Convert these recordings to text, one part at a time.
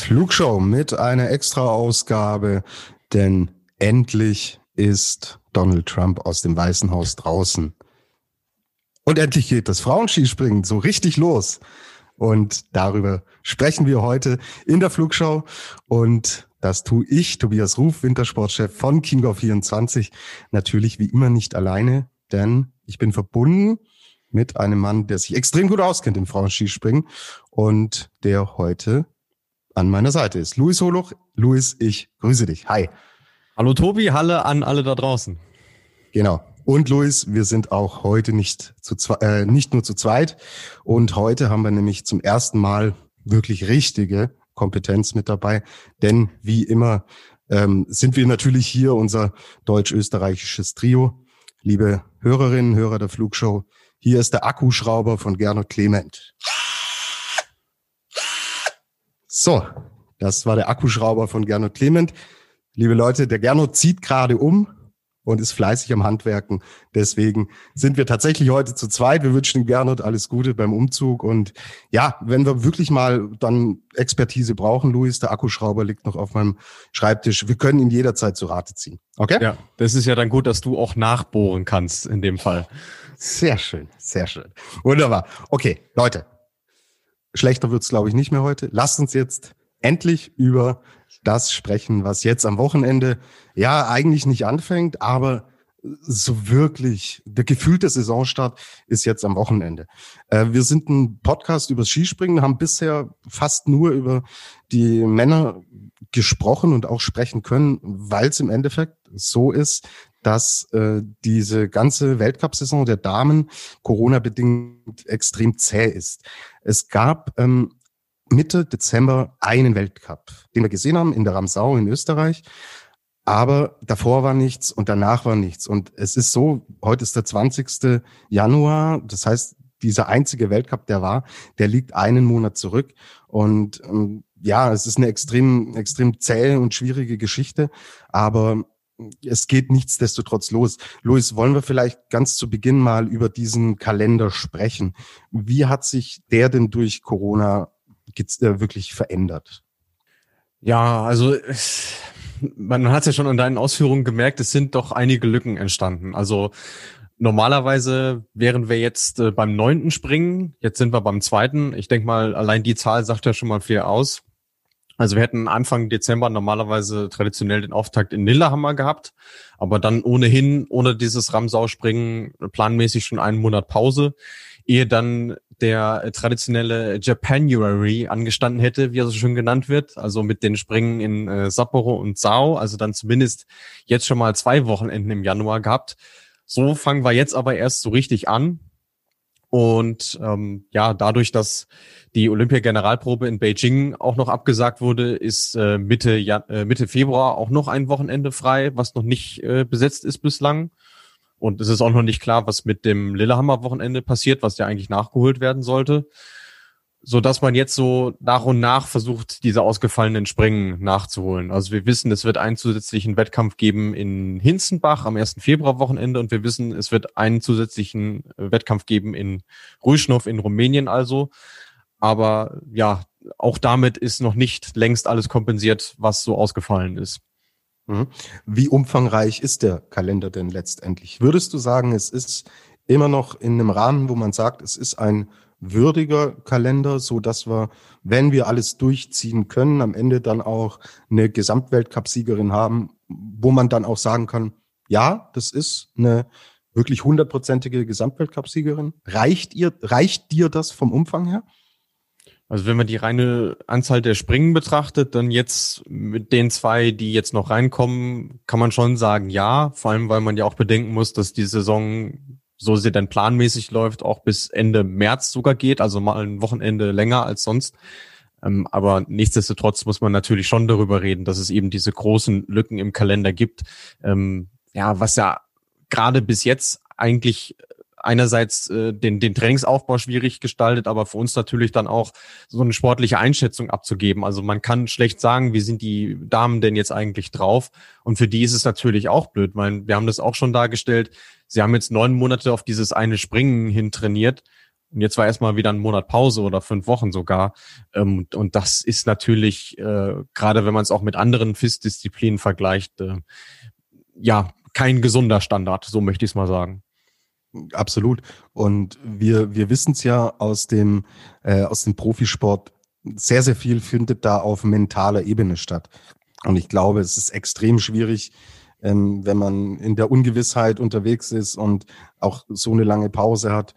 Flugshow mit einer Extra-Ausgabe, denn endlich ist Donald Trump aus dem Weißen Haus draußen. Und endlich geht das Frauenskispringen so richtig los. Und darüber sprechen wir heute in der Flugschau. Und das tue ich, Tobias Ruf, Wintersportchef von Chiemgau 24, natürlich wie immer nicht alleine, denn ich bin verbunden mit einem Mann, der sich extrem gut auskennt im Frauenskispringen und der heute an meiner Seite ist. Luis Holuch. Luis, ich grüße dich. Hi. Hallo Tobi, Halle an alle da draußen. Genau. Und Luis, wir sind auch heute nicht, zu äh, nicht nur zu zweit. Und heute haben wir nämlich zum ersten Mal wirklich richtige Kompetenz mit dabei. Denn wie immer ähm, sind wir natürlich hier unser deutsch-österreichisches Trio. Liebe Hörerinnen, Hörer der Flugshow, hier ist der Akkuschrauber von Gernot Clement. So, das war der Akkuschrauber von Gernot Clement. Liebe Leute, der Gernot zieht gerade um und ist fleißig am Handwerken. Deswegen sind wir tatsächlich heute zu zweit. Wir wünschen Gernot alles Gute beim Umzug. Und ja, wenn wir wirklich mal dann Expertise brauchen, Luis, der Akkuschrauber liegt noch auf meinem Schreibtisch. Wir können ihn jederzeit zu Rate ziehen. Okay? Ja, das ist ja dann gut, dass du auch nachbohren kannst in dem Fall. Sehr schön, sehr schön. Wunderbar. Okay, Leute. Schlechter wird's, glaube ich, nicht mehr heute. Lasst uns jetzt endlich über das sprechen, was jetzt am Wochenende ja eigentlich nicht anfängt, aber so wirklich, der gefühlte Saisonstart ist jetzt am Wochenende. Äh, wir sind ein Podcast über Skispringen, haben bisher fast nur über die Männer gesprochen und auch sprechen können, weil es im Endeffekt so ist, dass äh, diese ganze Weltcup-Saison der Damen Corona-bedingt extrem zäh ist. Es gab ähm, Mitte Dezember einen Weltcup, den wir gesehen haben in der Ramsau in Österreich. Aber davor war nichts und danach war nichts. Und es ist so, heute ist der 20. Januar. Das heißt, dieser einzige Weltcup, der war, der liegt einen Monat zurück. Und ähm, ja, es ist eine extrem, extrem zähe und schwierige Geschichte. Aber es geht nichtsdestotrotz los. Luis, wollen wir vielleicht ganz zu Beginn mal über diesen Kalender sprechen? Wie hat sich der denn durch Corona äh, wirklich verändert? Ja, also man hat es ja schon an deinen Ausführungen gemerkt, es sind doch einige Lücken entstanden. Also normalerweise wären wir jetzt äh, beim neunten Springen, jetzt sind wir beim zweiten. Ich denke mal, allein die Zahl sagt ja schon mal viel aus. Also wir hätten Anfang Dezember normalerweise traditionell den Auftakt in Lillehammer gehabt, aber dann ohnehin, ohne dieses Ramsau-Springen, planmäßig schon einen Monat Pause, ehe dann der traditionelle Japanuary angestanden hätte, wie er so schön genannt wird, also mit den Springen in äh, Sapporo und Sao, also dann zumindest jetzt schon mal zwei Wochenenden im Januar gehabt. So fangen wir jetzt aber erst so richtig an. Und ähm, ja, dadurch, dass die Olympia-Generalprobe in Beijing auch noch abgesagt wurde, ist äh, Mitte, ja, äh, Mitte Februar auch noch ein Wochenende frei, was noch nicht äh, besetzt ist bislang. Und es ist auch noch nicht klar, was mit dem Lillehammer-Wochenende passiert, was ja eigentlich nachgeholt werden sollte so dass man jetzt so nach und nach versucht, diese ausgefallenen Springen nachzuholen. Also wir wissen, es wird einen zusätzlichen Wettkampf geben in Hinzenbach am 1. Februar-Wochenende und wir wissen, es wird einen zusätzlichen äh, Wettkampf geben in Ruischnow in Rumänien also. Aber ja, auch damit ist noch nicht längst alles kompensiert, was so ausgefallen ist. Mhm. Wie umfangreich ist der Kalender denn letztendlich? Würdest du sagen, es ist immer noch in einem Rahmen, wo man sagt, es ist ein würdiger Kalender, so dass wir, wenn wir alles durchziehen können, am Ende dann auch eine Gesamtweltcup-Siegerin haben, wo man dann auch sagen kann, ja, das ist eine wirklich hundertprozentige Gesamtweltcup-Siegerin. Reicht ihr, reicht dir das vom Umfang her? Also wenn man die reine Anzahl der Springen betrachtet, dann jetzt mit den zwei, die jetzt noch reinkommen, kann man schon sagen, ja. Vor allem, weil man ja auch bedenken muss, dass die Saison so sie dann planmäßig läuft, auch bis Ende März sogar geht, also mal ein Wochenende länger als sonst. Ähm, aber nichtsdestotrotz muss man natürlich schon darüber reden, dass es eben diese großen Lücken im Kalender gibt. Ähm, ja, was ja gerade bis jetzt eigentlich einerseits äh, den, den Trainingsaufbau schwierig gestaltet, aber für uns natürlich dann auch so eine sportliche Einschätzung abzugeben. Also man kann schlecht sagen, wie sind die Damen denn jetzt eigentlich drauf? Und für die ist es natürlich auch blöd, weil wir haben das auch schon dargestellt. Sie haben jetzt neun Monate auf dieses eine Springen hin trainiert. Und jetzt war erstmal wieder ein Monat Pause oder fünf Wochen sogar. Ähm, und das ist natürlich, äh, gerade wenn man es auch mit anderen FIS-Disziplinen vergleicht, äh, ja, kein gesunder Standard, so möchte ich es mal sagen. Absolut. Und wir, wir wissen es ja aus dem, äh, aus dem Profisport, sehr, sehr viel findet da auf mentaler Ebene statt. Und ich glaube, es ist extrem schwierig, ähm, wenn man in der Ungewissheit unterwegs ist und auch so eine lange Pause hat.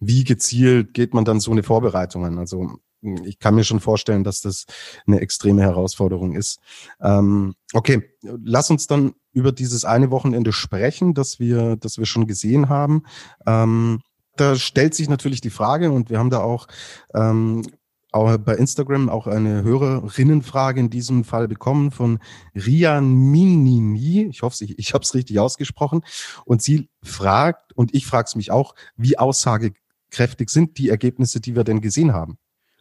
Wie gezielt geht man dann so eine Vorbereitung an? Also ich kann mir schon vorstellen, dass das eine extreme Herausforderung ist. Ähm, okay, lass uns dann über dieses eine Wochenende sprechen, das wir, das wir schon gesehen haben. Ähm, da stellt sich natürlich die Frage, und wir haben da auch, ähm, auch bei Instagram auch eine Hörerinnenfrage in diesem Fall bekommen von Rian Minini. Ich hoffe, ich, ich habe es richtig ausgesprochen. Und sie fragt, und ich frage es mich auch, wie aussagekräftig sind die Ergebnisse, die wir denn gesehen haben?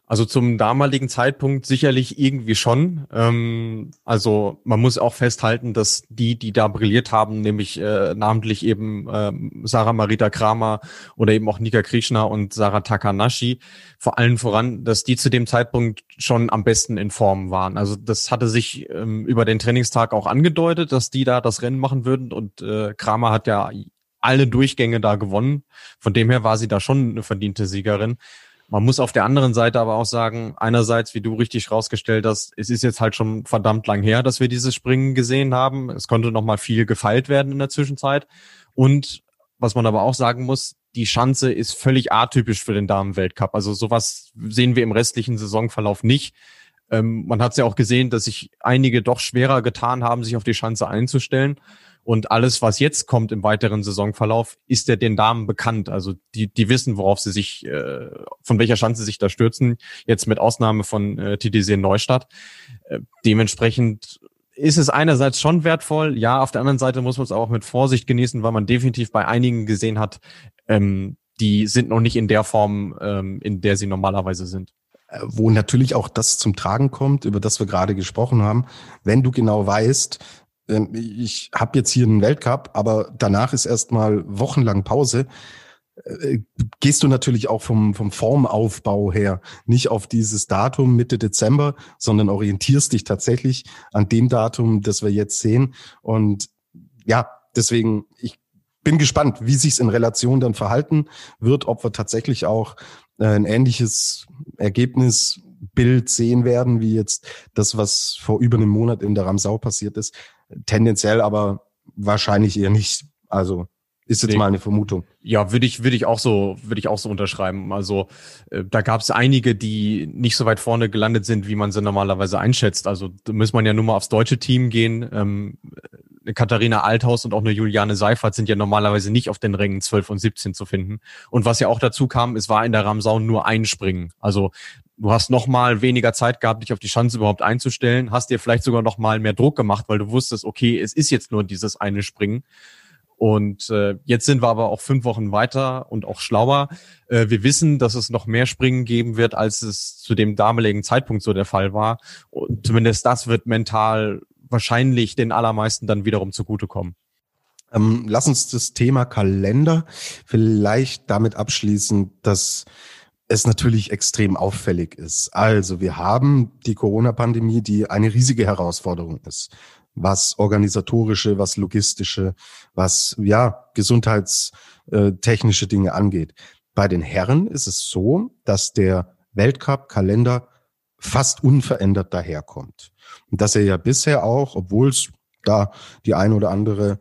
Also zum damaligen Zeitpunkt sicherlich irgendwie schon. Ähm, also man muss auch festhalten, dass die, die da brilliert haben, nämlich äh, namentlich eben äh, Sarah Marita Kramer oder eben auch Nika Krishna und Sarah Takanashi, vor allen voran, dass die zu dem Zeitpunkt schon am besten in Form waren. Also das hatte sich ähm, über den Trainingstag auch angedeutet, dass die da das Rennen machen würden und äh, Kramer hat ja alle Durchgänge da gewonnen. Von dem her war sie da schon eine verdiente Siegerin. Man muss auf der anderen Seite aber auch sagen, einerseits, wie du richtig rausgestellt hast, es ist jetzt halt schon verdammt lang her, dass wir dieses Springen gesehen haben. Es konnte noch mal viel gefeilt werden in der Zwischenzeit. Und was man aber auch sagen muss, die Schanze ist völlig atypisch für den Damenweltcup. Also sowas sehen wir im restlichen Saisonverlauf nicht. Ähm, man hat es ja auch gesehen, dass sich einige doch schwerer getan haben, sich auf die Schanze einzustellen. Und alles, was jetzt kommt im weiteren Saisonverlauf, ist ja den Damen bekannt. Also die, die wissen, worauf sie sich, äh, von welcher Chance sie sich da stürzen. Jetzt mit Ausnahme von äh, TDC Neustadt. Äh, dementsprechend ist es einerseits schon wertvoll. Ja, auf der anderen Seite muss man es auch mit Vorsicht genießen, weil man definitiv bei einigen gesehen hat, ähm, die sind noch nicht in der Form, ähm, in der sie normalerweise sind äh, wo natürlich auch das zum Tragen kommt, über das wir gerade gesprochen haben. Wenn du genau weißt, ich habe jetzt hier einen Weltcup, aber danach ist erstmal wochenlang Pause. Äh, gehst du natürlich auch vom, vom Formaufbau her nicht auf dieses Datum Mitte Dezember, sondern orientierst dich tatsächlich an dem Datum, das wir jetzt sehen. Und ja, deswegen, ich bin gespannt, wie sich's in Relation dann verhalten wird, ob wir tatsächlich auch äh, ein ähnliches Ergebnisbild sehen werden, wie jetzt das, was vor über einem Monat in der Ramsau passiert ist. Tendenziell aber wahrscheinlich eher nicht. Also ist jetzt mal eine Vermutung. Ja, würde ich, würde ich auch so, würde ich auch so unterschreiben. Also äh, da gab es einige, die nicht so weit vorne gelandet sind, wie man sie normalerweise einschätzt. Also da muss man ja nur mal aufs deutsche Team gehen. Ähm, eine Katharina Althaus und auch eine Juliane Seifert sind ja normalerweise nicht auf den Rängen 12 und 17 zu finden. Und was ja auch dazu kam, es war in der Ramsau nur ein Springen. Also du hast noch mal weniger Zeit gehabt, dich auf die Chance überhaupt einzustellen, hast dir vielleicht sogar noch mal mehr Druck gemacht, weil du wusstest, okay, es ist jetzt nur dieses eine Springen. Und äh, jetzt sind wir aber auch fünf Wochen weiter und auch schlauer. Äh, wir wissen, dass es noch mehr Springen geben wird, als es zu dem damaligen Zeitpunkt so der Fall war. Und zumindest das wird mental wahrscheinlich den allermeisten dann wiederum zugutekommen. Ähm, lass uns das Thema Kalender vielleicht damit abschließen, dass es natürlich extrem auffällig ist. Also wir haben die Corona-Pandemie, die eine riesige Herausforderung ist, was organisatorische, was logistische, was ja gesundheitstechnische Dinge angeht. Bei den Herren ist es so, dass der Weltcup-Kalender fast unverändert daherkommt. Und dass er ja bisher auch, obwohl es da die eine oder andere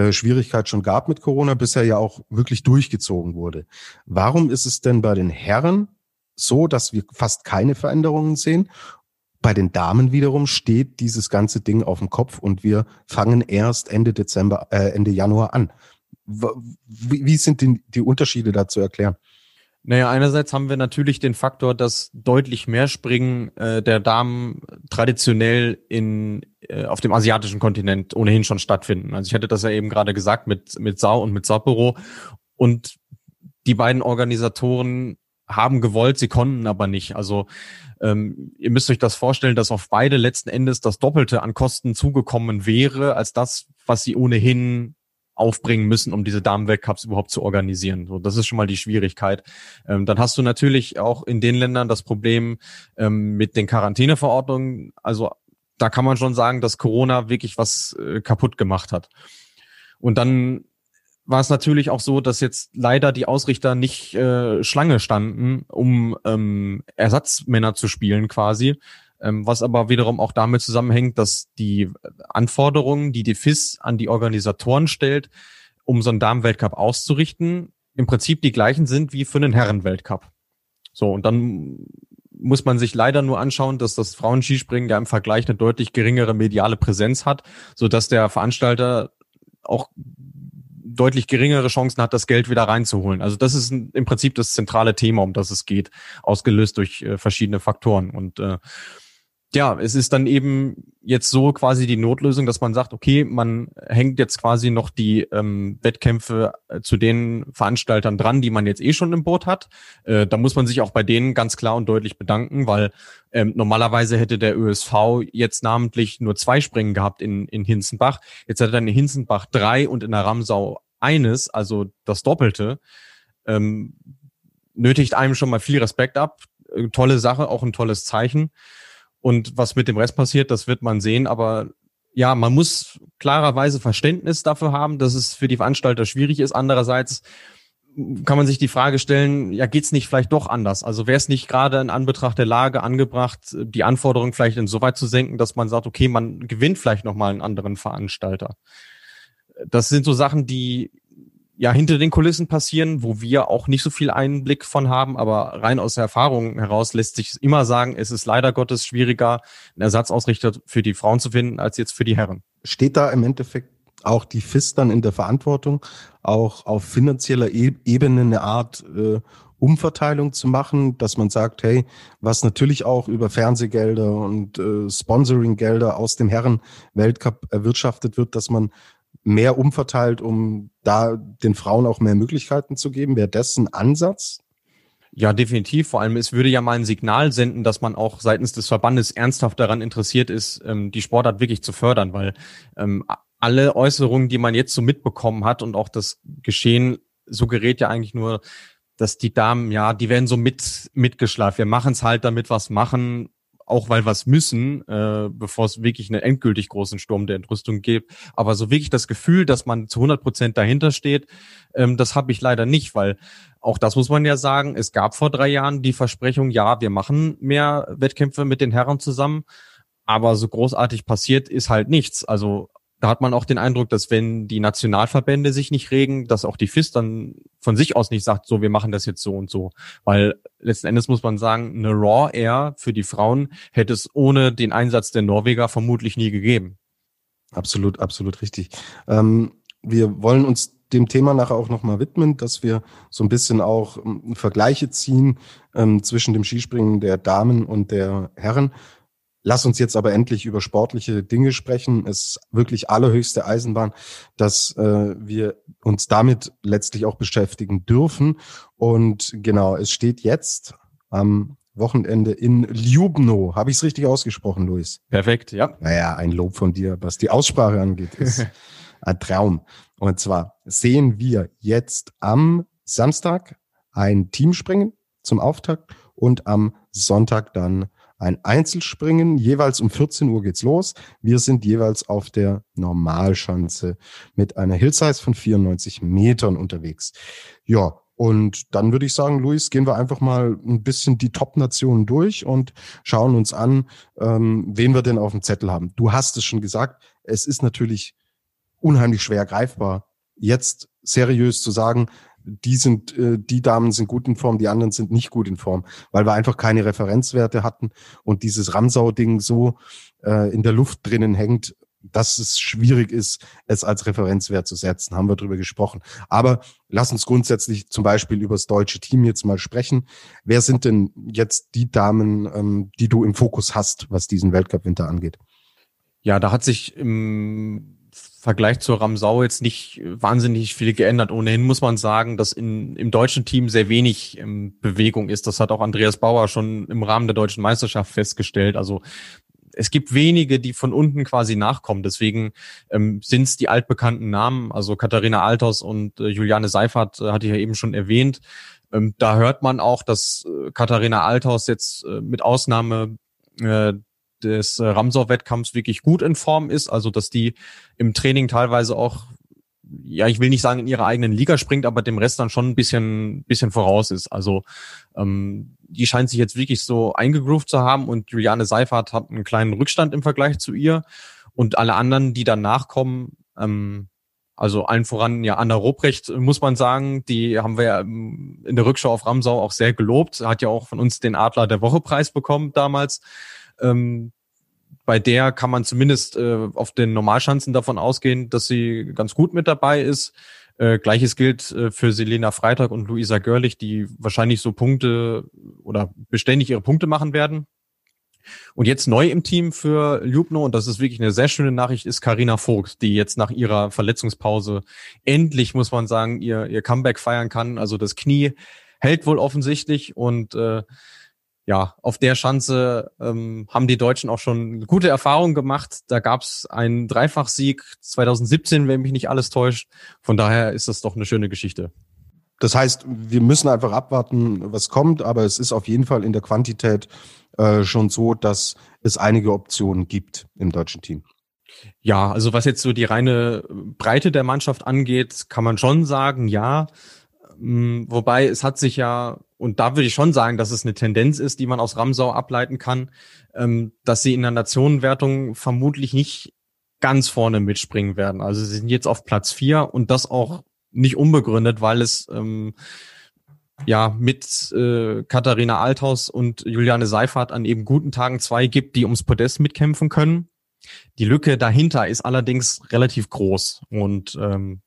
äh, Schwierigkeit schon gab mit Corona, bisher ja auch wirklich durchgezogen wurde. Warum ist es denn bei den Herren so, dass wir fast keine Veränderungen sehen? Bei den Damen wiederum steht dieses ganze Ding auf dem Kopf und wir fangen erst Ende Dezember, äh, Ende Januar an. Wie, wie sind die, die Unterschiede da zu erklären? Naja, einerseits haben wir natürlich den Faktor, dass deutlich mehr Springen äh, der Damen traditionell in äh, auf dem asiatischen Kontinent ohnehin schon stattfinden. Also ich hatte das ja eben gerade gesagt mit mit Sau und mit Sapporo und die beiden Organisatoren haben gewollt, sie konnten aber nicht. Also ähm, ihr müsst euch das vorstellen, dass auf beide letzten Endes das Doppelte an Kosten zugekommen wäre, als das, was sie ohnehin aufbringen müssen, um diese Damenweltcups überhaupt zu organisieren. So, das ist schon mal die Schwierigkeit. Ähm, dann hast du natürlich auch in den Ländern das Problem ähm, mit den Quarantäneverordnungen. Also da kann man schon sagen, dass Corona wirklich was äh, kaputt gemacht hat. Und dann war es natürlich auch so, dass jetzt leider die Ausrichter nicht äh, Schlange standen, um ähm, Ersatzmänner zu spielen quasi, was aber wiederum auch damit zusammenhängt, dass die Anforderungen, die die FIS an die Organisatoren stellt, um so einen Damenweltcup auszurichten, im Prinzip die gleichen sind wie für einen Herrenweltcup. So, und dann muss man sich leider nur anschauen, dass das Frauenskispringen ja im Vergleich eine deutlich geringere mediale Präsenz hat, so dass der Veranstalter auch deutlich geringere Chancen hat, das Geld wieder reinzuholen. Also das ist im Prinzip das zentrale Thema, um das es geht, ausgelöst durch äh, verschiedene Faktoren. Und äh, ja, es ist dann eben jetzt so quasi die Notlösung, dass man sagt, okay, man hängt jetzt quasi noch die ähm, Wettkämpfe äh, zu den Veranstaltern dran, die man jetzt eh schon im Boot hat. Äh, da muss man sich auch bei denen ganz klar und deutlich bedanken, weil ähm, normalerweise hätte der ÖSV jetzt namentlich nur zwei Springen gehabt in, in Hinzenbach. Jetzt hat er in Hinzenbach drei und in der Ramsau eines, also das Doppelte. Ähm, nötigt einem schon mal viel Respekt ab. Äh, tolle Sache, auch ein tolles Zeichen. Und was mit dem Rest passiert, das wird man sehen. Aber ja, man muss klarerweise Verständnis dafür haben, dass es für die Veranstalter schwierig ist. Andererseits kann man sich die Frage stellen, ja, geht's nicht vielleicht doch anders? Also wäre es nicht gerade in Anbetracht der Lage angebracht, die Anforderungen vielleicht insoweit zu senken, dass man sagt, okay, man gewinnt vielleicht nochmal einen anderen Veranstalter. Das sind so Sachen, die ja hinter den Kulissen passieren, wo wir auch nicht so viel Einblick von haben, aber rein aus der Erfahrung heraus lässt sich immer sagen, es ist leider Gottes schwieriger, einen Ersatzausrichter für die Frauen zu finden, als jetzt für die Herren. Steht da im Endeffekt auch die FIS dann in der Verantwortung, auch auf finanzieller e-, Ebene eine Art äh, Umverteilung zu machen, dass man sagt, hey, was natürlich auch über Fernsehgelder und äh, Sponsoringgelder aus dem Herren-Weltcup erwirtschaftet wird, dass man mehr umverteilt, um da den Frauen auch mehr Möglichkeiten zu geben? Wäre das ein Ansatz? Ja, definitiv. Vor allem, es würde ja mal ein Signal senden, dass man auch seitens des Verbandes ernsthaft daran interessiert ist, ähm, die Sportart wirklich zu fördern, weil ähm, alle Äußerungen, die man jetzt so mitbekommen hat und auch das Geschehen suggeriert ja eigentlich nur, dass die Damen, ja, die werden so mit mitgeschleift. Wir machen es halt, damit was machen auch weil es müssen, äh, bevor es wirklich einen endgültig großen Sturm der Entrüstung gibt. Aber so wirklich das Gefühl, dass man zu 100 Prozent dahinter steht, ähm, das habe ich leider nicht, weil auch das muss man ja sagen, es gab vor drei Jahren die Versprechung, ja, wir machen mehr Wettkämpfe mit den Herren zusammen, aber so großartig passiert ist halt nichts. Also da hat man auch den Eindruck, dass wenn die Nationalverbände sich nicht regen, dass auch die FIS dann von sich aus nicht sagt, so, wir machen das jetzt so und so. Weil letzten Endes muss man sagen, eine Raw Air für die Frauen hätte es ohne den Einsatz der Norweger vermutlich nie gegeben. Absolut, absolut richtig. Ähm, wir wollen uns dem Thema nachher auch nochmal widmen, dass wir so ein bisschen auch ähm, Vergleiche ziehen ähm, zwischen dem Skispringen der Damen und der Herren. Lass uns jetzt aber endlich über sportliche Dinge sprechen. Es ist wirklich allerhöchste Eisenbahn, dass äh, wir uns damit letztlich auch beschäftigen dürfen. Und genau, es steht jetzt am Wochenende in Ljubno. Habe ich es richtig ausgesprochen, Luis? Perfekt, ja. Naja, ein Lob von dir, was die Aussprache angeht, ist ein Traum. Und zwar sehen wir jetzt am Samstag ein Teamspringen zum Auftakt und am Sonntag dann ein Einzelspringen. Jeweils um 14 Uhr geht's los. Wir sind jeweils auf der Normalschanze mit einer Hillsize von 94 Metern unterwegs. Ja, und dann würde ich sagen, Luis, gehen wir einfach mal ein bisschen die Top-Nationen durch und schauen uns an, ähm, wen wir denn auf dem Zettel haben. Du hast es schon gesagt, es ist natürlich unheimlich schwer greifbar, jetzt seriös zu sagen, die sind, äh, die Damen sind gut in Form, die anderen sind nicht gut in Form, weil wir einfach keine Referenzwerte hatten und dieses Ramsau-Ding so äh, in der Luft drinnen hängt, dass es schwierig ist, es als Referenzwert zu setzen, haben wir drüber gesprochen. Aber lass uns grundsätzlich zum Beispiel über das deutsche Team jetzt mal sprechen. Wer sind denn jetzt die Damen, ähm, die du im Fokus hast, was diesen Weltcup-Winter angeht? Ja, da hat sich im Vergleich zur Ramsau jetzt nicht wahnsinnig viel geändert. Ohnehin muss man sagen, dass in, im deutschen Team sehr wenig ähm, Bewegung ist. Das hat auch Andreas Bauer schon im Rahmen der deutschen Meisterschaft festgestellt. Also es gibt wenige, die von unten quasi nachkommen. Deswegen ähm, sind es die altbekannten Namen. Also Katharina Althaus und äh, Juliane Seifert äh, hatte ich ja eben schon erwähnt. Ähm, da hört man auch, dass äh, Katharina Althaus jetzt äh, mit Ausnahme äh, des äh, Ramsau-Wettkampfs wirklich gut in Form ist, also dass die im Training teilweise auch, ja, ich will nicht sagen in ihrer eigenen Liga springt, aber dem Rest dann schon ein bisschen, bisschen voraus ist. Also ähm, die scheint sich jetzt wirklich so eingegroovt zu haben und Juliane Seifert hat einen kleinen Rückstand im Vergleich zu ihr und alle anderen, die danach kommen, ähm, also allen voran ja Anna Ruprecht, muss man sagen, die haben wir ja in der Rückschau auf Ramsau auch sehr gelobt, hat ja auch von uns den Adler der Woche Preis bekommen damals. Ähm, bei der kann man zumindest äh, auf den Normalschanzen davon ausgehen, dass sie ganz gut mit dabei ist. Äh, Gleiches gilt äh, für Selena Freitag und Luisa Görlich, die wahrscheinlich so Punkte oder beständig ihre Punkte machen werden. Und jetzt neu im Team für Ljubno, und das ist wirklich eine sehr schöne Nachricht, ist Karina Vogt, die jetzt nach ihrer Verletzungspause endlich, muss man sagen, ihr, ihr Comeback feiern kann. Also das Knie hält wohl offensichtlich und äh, ja, auf der Schanze ähm, haben die Deutschen auch schon gute Erfahrungen gemacht. Da gab es einen Dreifachsieg 2017, wenn mich nicht alles täuscht. Von daher ist das doch eine schöne Geschichte. Das heißt, wir müssen einfach abwarten, was kommt, aber es ist auf jeden Fall in der Quantität äh, schon so, dass es einige Optionen gibt im deutschen Team. Ja, also was jetzt so die reine Breite der Mannschaft angeht, kann man schon sagen, ja. Mm, wobei es hat sich ja und da würde ich schon sagen, dass es eine Tendenz ist, die man aus Ramsau ableiten kann, ähm, dass sie in der Nationenwertung vermutlich nicht ganz vorne mitspringen werden. Also sie sind jetzt auf Platz vier und das auch nicht unbegründet, weil es ähm, ja mit äh, Katharina Althaus und Juliane Seifert an eben guten Tagen zwei gibt, die ums Podest mitkämpfen können. Die Lücke dahinter ist allerdings relativ groß und ähm,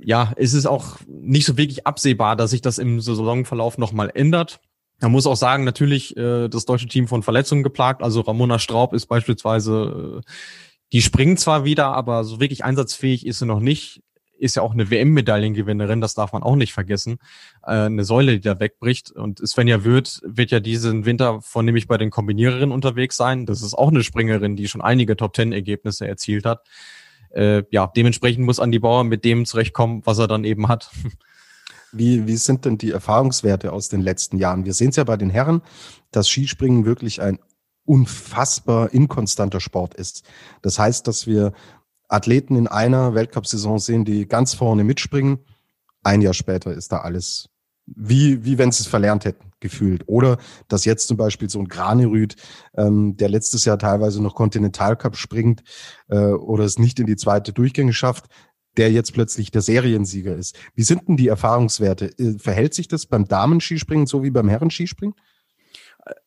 ja, es ist auch nicht so wirklich absehbar, dass sich das im Saisonverlauf nochmal ändert. Man muss auch sagen, natürlich äh, das deutsche Team von Verletzungen geplagt. Also Ramona Straub ist beispielsweise, äh, die springt zwar wieder, aber so wirklich einsatzfähig ist sie noch nicht. Ist ja auch eine WM-Medaillengewinnerin, das darf man auch nicht vergessen. Äh, eine Säule, die da wegbricht. Und Svenja Wirth wird ja diesen Winter vornehmlich bei den Kombiniererinnen unterwegs sein. Das ist auch eine Springerin, die schon einige Top-Ten-Ergebnisse erzielt hat äh, ja, dementsprechend muss Andi Bauer mit dem zurechtkommen, was er dann eben hat. Wie, wie sind denn die Erfahrungswerte aus den letzten Jahren? Wir sehen es ja bei den Herren, dass Skispringen wirklich ein unfassbar inkonstanter Sport ist. Das heißt, dass wir Athleten in einer Weltcup-Saison sehen, die ganz vorne mitspringen. Ein Jahr später ist da alles wie, wie wenn sie es verlernt hätten, gefühlt. Oder dass jetzt zum Beispiel so ein Granerüt, ähm, der letztes Jahr teilweise noch Kontinentalcup springt äh, oder es nicht in die zweite Durchgänge schafft, der jetzt plötzlich der Seriensieger ist. Wie sind denn die Erfahrungswerte? Äh, verhält sich das beim Damenskispringen so wie beim Herrenskispringen?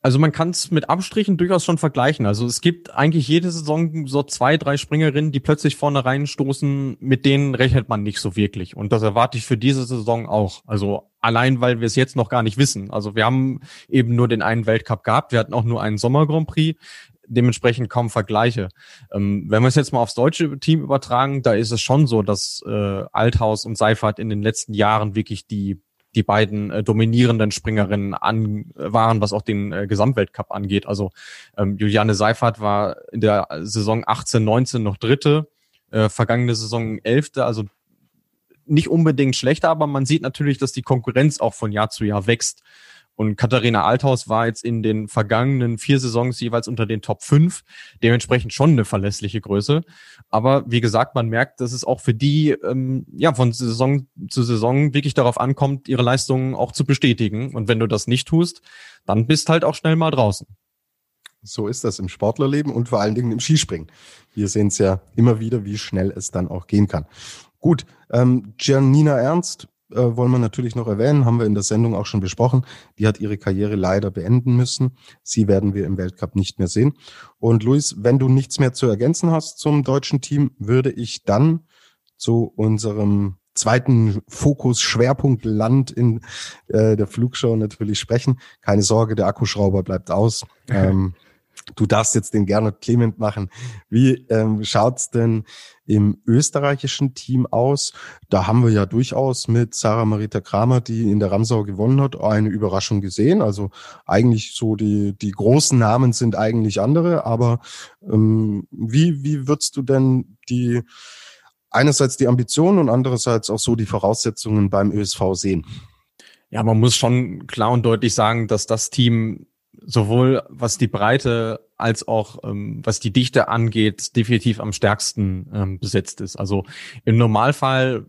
Also man kann es mit Abstrichen durchaus schon vergleichen. Also es gibt eigentlich jede Saison so zwei, drei Springerinnen, die plötzlich vorne reinstoßen, mit denen rechnet man nicht so wirklich. Und das erwarte ich für diese Saison auch. Also allein, weil wir es jetzt noch gar nicht wissen. Also wir haben eben nur den einen Weltcup gehabt, wir hatten auch nur einen Sommer Grand Prix dementsprechend kaum Vergleiche. Ähm, wenn wir es jetzt mal aufs deutsche Team übertragen, da ist es schon so, dass äh, Althaus und Seifert in den letzten Jahren wirklich die die beiden äh, dominierenden Springerinnen an, waren, was auch den äh, Gesamtweltcup angeht. Also ähm, Juliane Seifert war in der Saison 18, 19 noch Dritte, äh, vergangene Saison Elfte, also nicht unbedingt schlechter, aber man sieht natürlich, dass die Konkurrenz auch von Jahr zu Jahr wächst. Und Katharina Althaus war jetzt in den vergangenen vier Saisons jeweils unter den Top 5, dementsprechend schon eine verlässliche Größe. Aber wie gesagt, man merkt, dass es auch für die ähm, ja von Saison zu Saison wirklich darauf ankommt, ihre Leistungen auch zu bestätigen. Und wenn du das nicht tust, dann bist halt auch schnell mal draußen. So ist das im Sportlerleben und vor allen Dingen im Skispringen. Wir sehen es ja immer wieder, wie schnell es dann auch gehen kann. Gut, ähm, Janina Ernst äh, wollen wir natürlich noch erwähnen, haben wir in der Sendung auch schon besprochen. Die hat ihre Karriere leider beenden müssen. Sie werden wir im Weltcup nicht mehr sehen. Und Luis, wenn du nichts mehr zu ergänzen hast zum deutschen Team, würde ich dann zu unserem zweiten Fokus, Schwerpunkt Land in äh, der Flugshow natürlich sprechen. Keine Sorge, der Akkuschrauber bleibt aus. ähm, du darfst jetzt den Gernot Clement machen. Wie ähm, schaut's denn im österreichischen Team aus? Da haben wir ja durchaus mit Sarah Marita Kramer, die in der Ramsau gewonnen hat, eine Überraschung gesehen. Also eigentlich so die, die großen Namen sind eigentlich andere, aber ähm, wie, wie würdest du denn die einerseits die Ambitionen und andererseits auch so die Voraussetzungen beim ÖSV sehen? Ja, man muss schon klar und deutlich sagen, dass das Team sowohl was die Breite als auch ähm, was die Dichte angeht, definitiv am stärksten ähm, besetzt ist. Also im Normalfall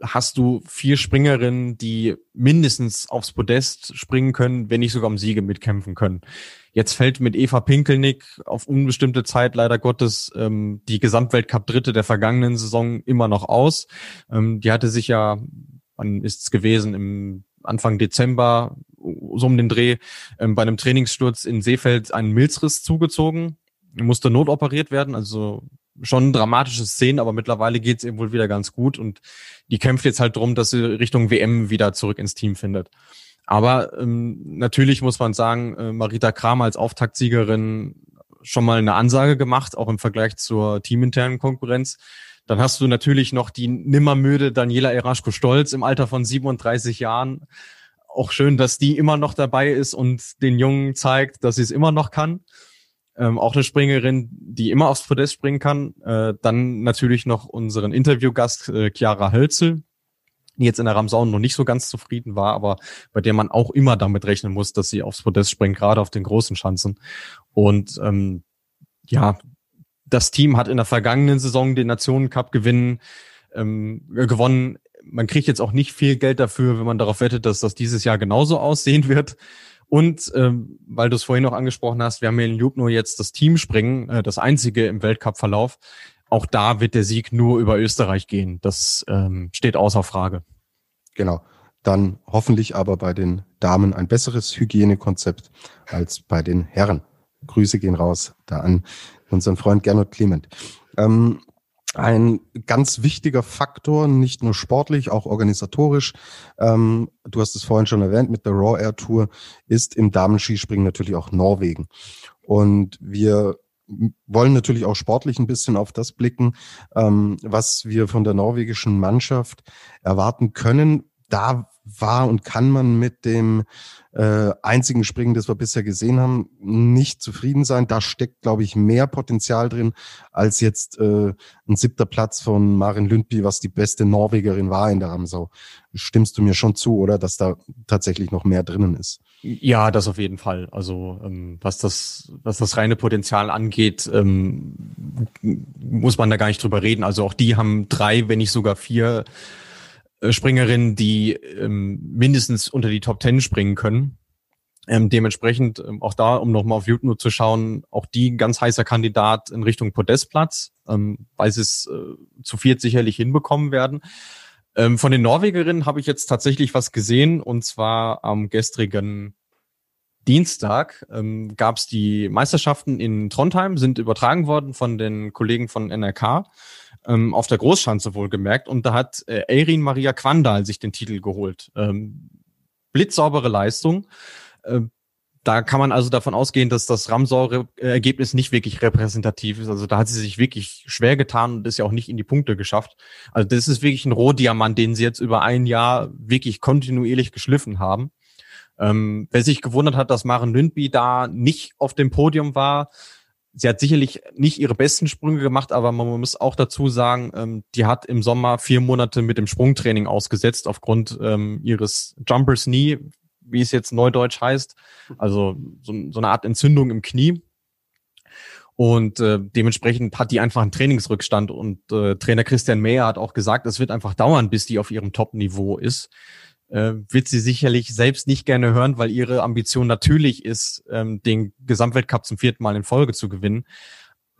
hast du vier Springerinnen, die mindestens aufs Podest springen können, wenn nicht sogar um Siege mitkämpfen können. Jetzt fällt mit Eva Pinkelnick auf unbestimmte Zeit leider Gottes ähm, die Gesamtweltcup-Dritte der vergangenen Saison immer noch aus. Ähm, die hatte sich ja, wann ist es gewesen, im Anfang Dezember, so um den Dreh, ähm, bei einem Trainingssturz in Seefeld einen Milzriss zugezogen, musste notoperiert werden, also schon dramatische Szenen, aber mittlerweile geht's ihr wohl wieder ganz gut und die kämpft jetzt halt drum, dass sie Richtung WM wieder zurück ins Team findet. Aber ähm, natürlich muss man sagen, äh, Marita Kramer als Auftaktsiegerin schon mal eine Ansage gemacht, auch im Vergleich zur teaminternen Konkurrenz. Dann hast du natürlich noch die nimmermüde Daniela Eraschko-Stolz im Alter von 37 Jahren. Auch schön, dass die immer noch dabei ist und den Jungen zeigt, dass sie es immer noch kann. Ähm, auch eine Springerin, die immer aufs Podest springen kann. Äh, dann natürlich noch unseren Interviewgast äh, Chiara Hölzel, die jetzt in der Ramsau noch nicht so ganz zufrieden war, aber bei der man auch immer damit rechnen muss, dass sie aufs Podest springt, gerade auf den großen Schanzen. Und ähm, ja, das Team hat in der vergangenen Saison den Nationencup gewinnen, ähm, gewonnen. Man kriegt jetzt auch nicht viel Geld dafür, wenn man darauf wettet, dass das dieses Jahr genauso aussehen wird. Und ähm, weil du es vorhin noch angesprochen hast, wir haben hier in Jubno jetzt das Teamspringen, äh, das einzige im Weltcup-Verlauf. Auch da wird der Sieg nur über Österreich gehen. Das ähm, steht außer Frage. Genau. Dann hoffentlich aber bei den Damen ein besseres Hygienekonzept als bei den Herren. Grüße gehen raus da an unseren Freund Gernot Clement. Ähm, ein ganz wichtiger Faktor, nicht nur sportlich, auch organisatorisch. Ähm, du hast es vorhin schon erwähnt mit der Raw Air Tour, ist im Damenskispringen natürlich auch Norwegen. Und wir wollen natürlich auch sportlich ein bisschen auf das blicken, ähm, was wir von der norwegischen Mannschaft erwarten können. Da war und kann man mit dem äh, einzigen Springen, das wir bisher gesehen haben, nicht zufrieden sein. Da steckt, glaube ich, mehr Potenzial drin als jetzt äh, ein siebter Platz von Marin Lündby, was die beste Norwegerin war in der Ramsau. Stimmst du mir schon zu, oder, dass da tatsächlich noch mehr drinnen ist? Ja, das auf jeden Fall. Also ähm, was das was das reine Potenzial angeht, ähm, muss man da gar nicht drüber reden. Also auch die haben drei, wenn nicht sogar vier Springerinnen, die ähm, mindestens unter die Top Ten springen können. Ähm, dementsprechend ähm, auch da, um nochmal auf YouTube zu schauen, auch die ganz heißer Kandidat in Richtung Podestplatz, ähm, weil sie es äh, zu viert sicherlich hinbekommen werden. Ähm, von den Norwegerinnen habe ich jetzt tatsächlich was gesehen und zwar am gestrigen Dienstag ähm, gab es die Meisterschaften in Trondheim, sind übertragen worden von den Kollegen von NRK ähm, auf der Großschanze wohlgemerkt. Und da hat äh, Eirin Maria Quandal sich den Titel geholt. Ähm, blitzsaubere Leistung. Äh, da kann man also davon ausgehen, dass das Ramsau-Ergebnis nicht wirklich repräsentativ ist. Also da hat sie sich wirklich schwer getan und ist ja auch nicht in die Punkte geschafft. Also das ist wirklich ein Rohdiamant, den sie jetzt über ein Jahr wirklich kontinuierlich geschliffen haben. Ähm, wer sich gewundert hat, dass Maren Lündby da nicht auf dem Podium war, sie hat sicherlich nicht ihre besten Sprünge gemacht, aber man muss auch dazu sagen, ähm, die hat im Sommer vier Monate mit dem Sprungtraining ausgesetzt aufgrund ähm, ihres Jumpers Knee, wie es jetzt neudeutsch heißt. Also so, so eine Art Entzündung im Knie. Und äh, dementsprechend hat die einfach einen Trainingsrückstand. Und äh, Trainer Christian Meyer hat auch gesagt, es wird einfach dauern, bis die auf ihrem Top-Niveau ist äh, wird sie sicherlich selbst nicht gerne hören, weil ihre Ambition natürlich ist, ähm, den Gesamtweltcup zum vierten Mal in Folge zu gewinnen.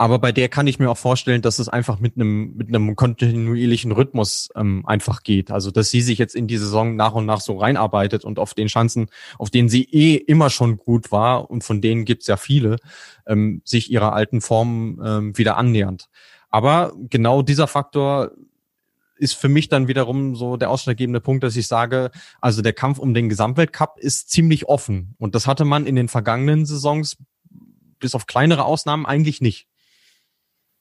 Aber bei der kann ich mir auch vorstellen, dass es einfach mit einem mit einem kontinuierlichen Rhythmus ähm, einfach geht. Also dass sie sich jetzt in die Saison nach und nach so reinarbeitet und auf den Chancen, auf denen sie eh immer schon gut war und von denen gibt's ja viele, ähm, sich ihrer alten Form ähm, wieder annähernd. Aber genau dieser Faktor ist für mich dann wiederum so der ausschlaggebende Punkt, dass ich sage, also der Kampf um den Gesamtweltcup ist ziemlich offen. Und das hatte man in den vergangenen Saisons bis auf kleinere Ausnahmen eigentlich nicht.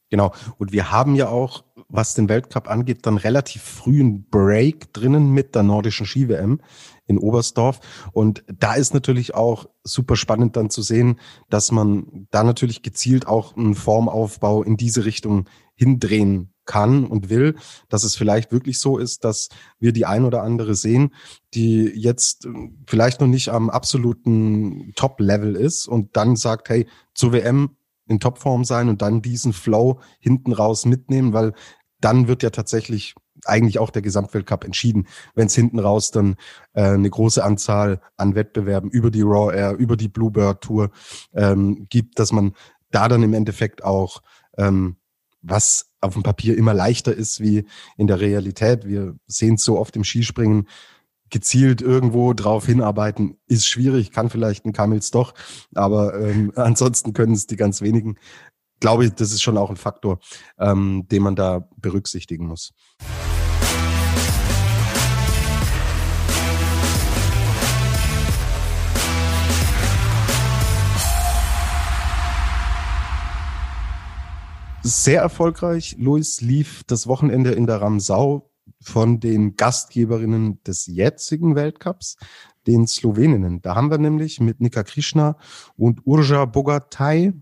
Genau. Und wir haben ja auch, was den Weltcup angeht, dann relativ frühen Break drinnen mit der nordischen Ski-WM in Oberstdorf. Und da ist natürlich auch super spannend dann zu sehen, dass man da natürlich gezielt auch einen Formaufbau in diese Richtung hindrehen kann und will, dass es vielleicht wirklich so ist, dass wir die ein oder andere sehen, die jetzt vielleicht noch nicht am absoluten Top-Level ist und dann sagt, hey, zur WM in Topform sein und dann diesen Flow hinten raus mitnehmen, weil dann wird ja tatsächlich eigentlich auch der Gesamtweltcup entschieden, wenn es hinten raus dann äh, eine große Anzahl an Wettbewerben über die Raw Air, über die Bluebird Tour ähm, gibt, dass man da dann im Endeffekt auch ähm, was auf dem Papier immer leichter ist wie in der Realität. Wir sehen es so oft im Skispringen, gezielt irgendwo drauf hinarbeiten, ist schwierig, kann vielleicht ein Kamils doch, aber ähm, ansonsten können es die ganz wenigen. Glaube ich, das ist schon auch ein Faktor, ähm, den man da berücksichtigen muss. Sehr erfolgreich. Luis lief das Wochenende in der Ramsau von den Gastgeberinnen des jetzigen Weltcups, den Sloweninnen. Da haben wir nämlich mit Nika Krishna und Urja Bogatay,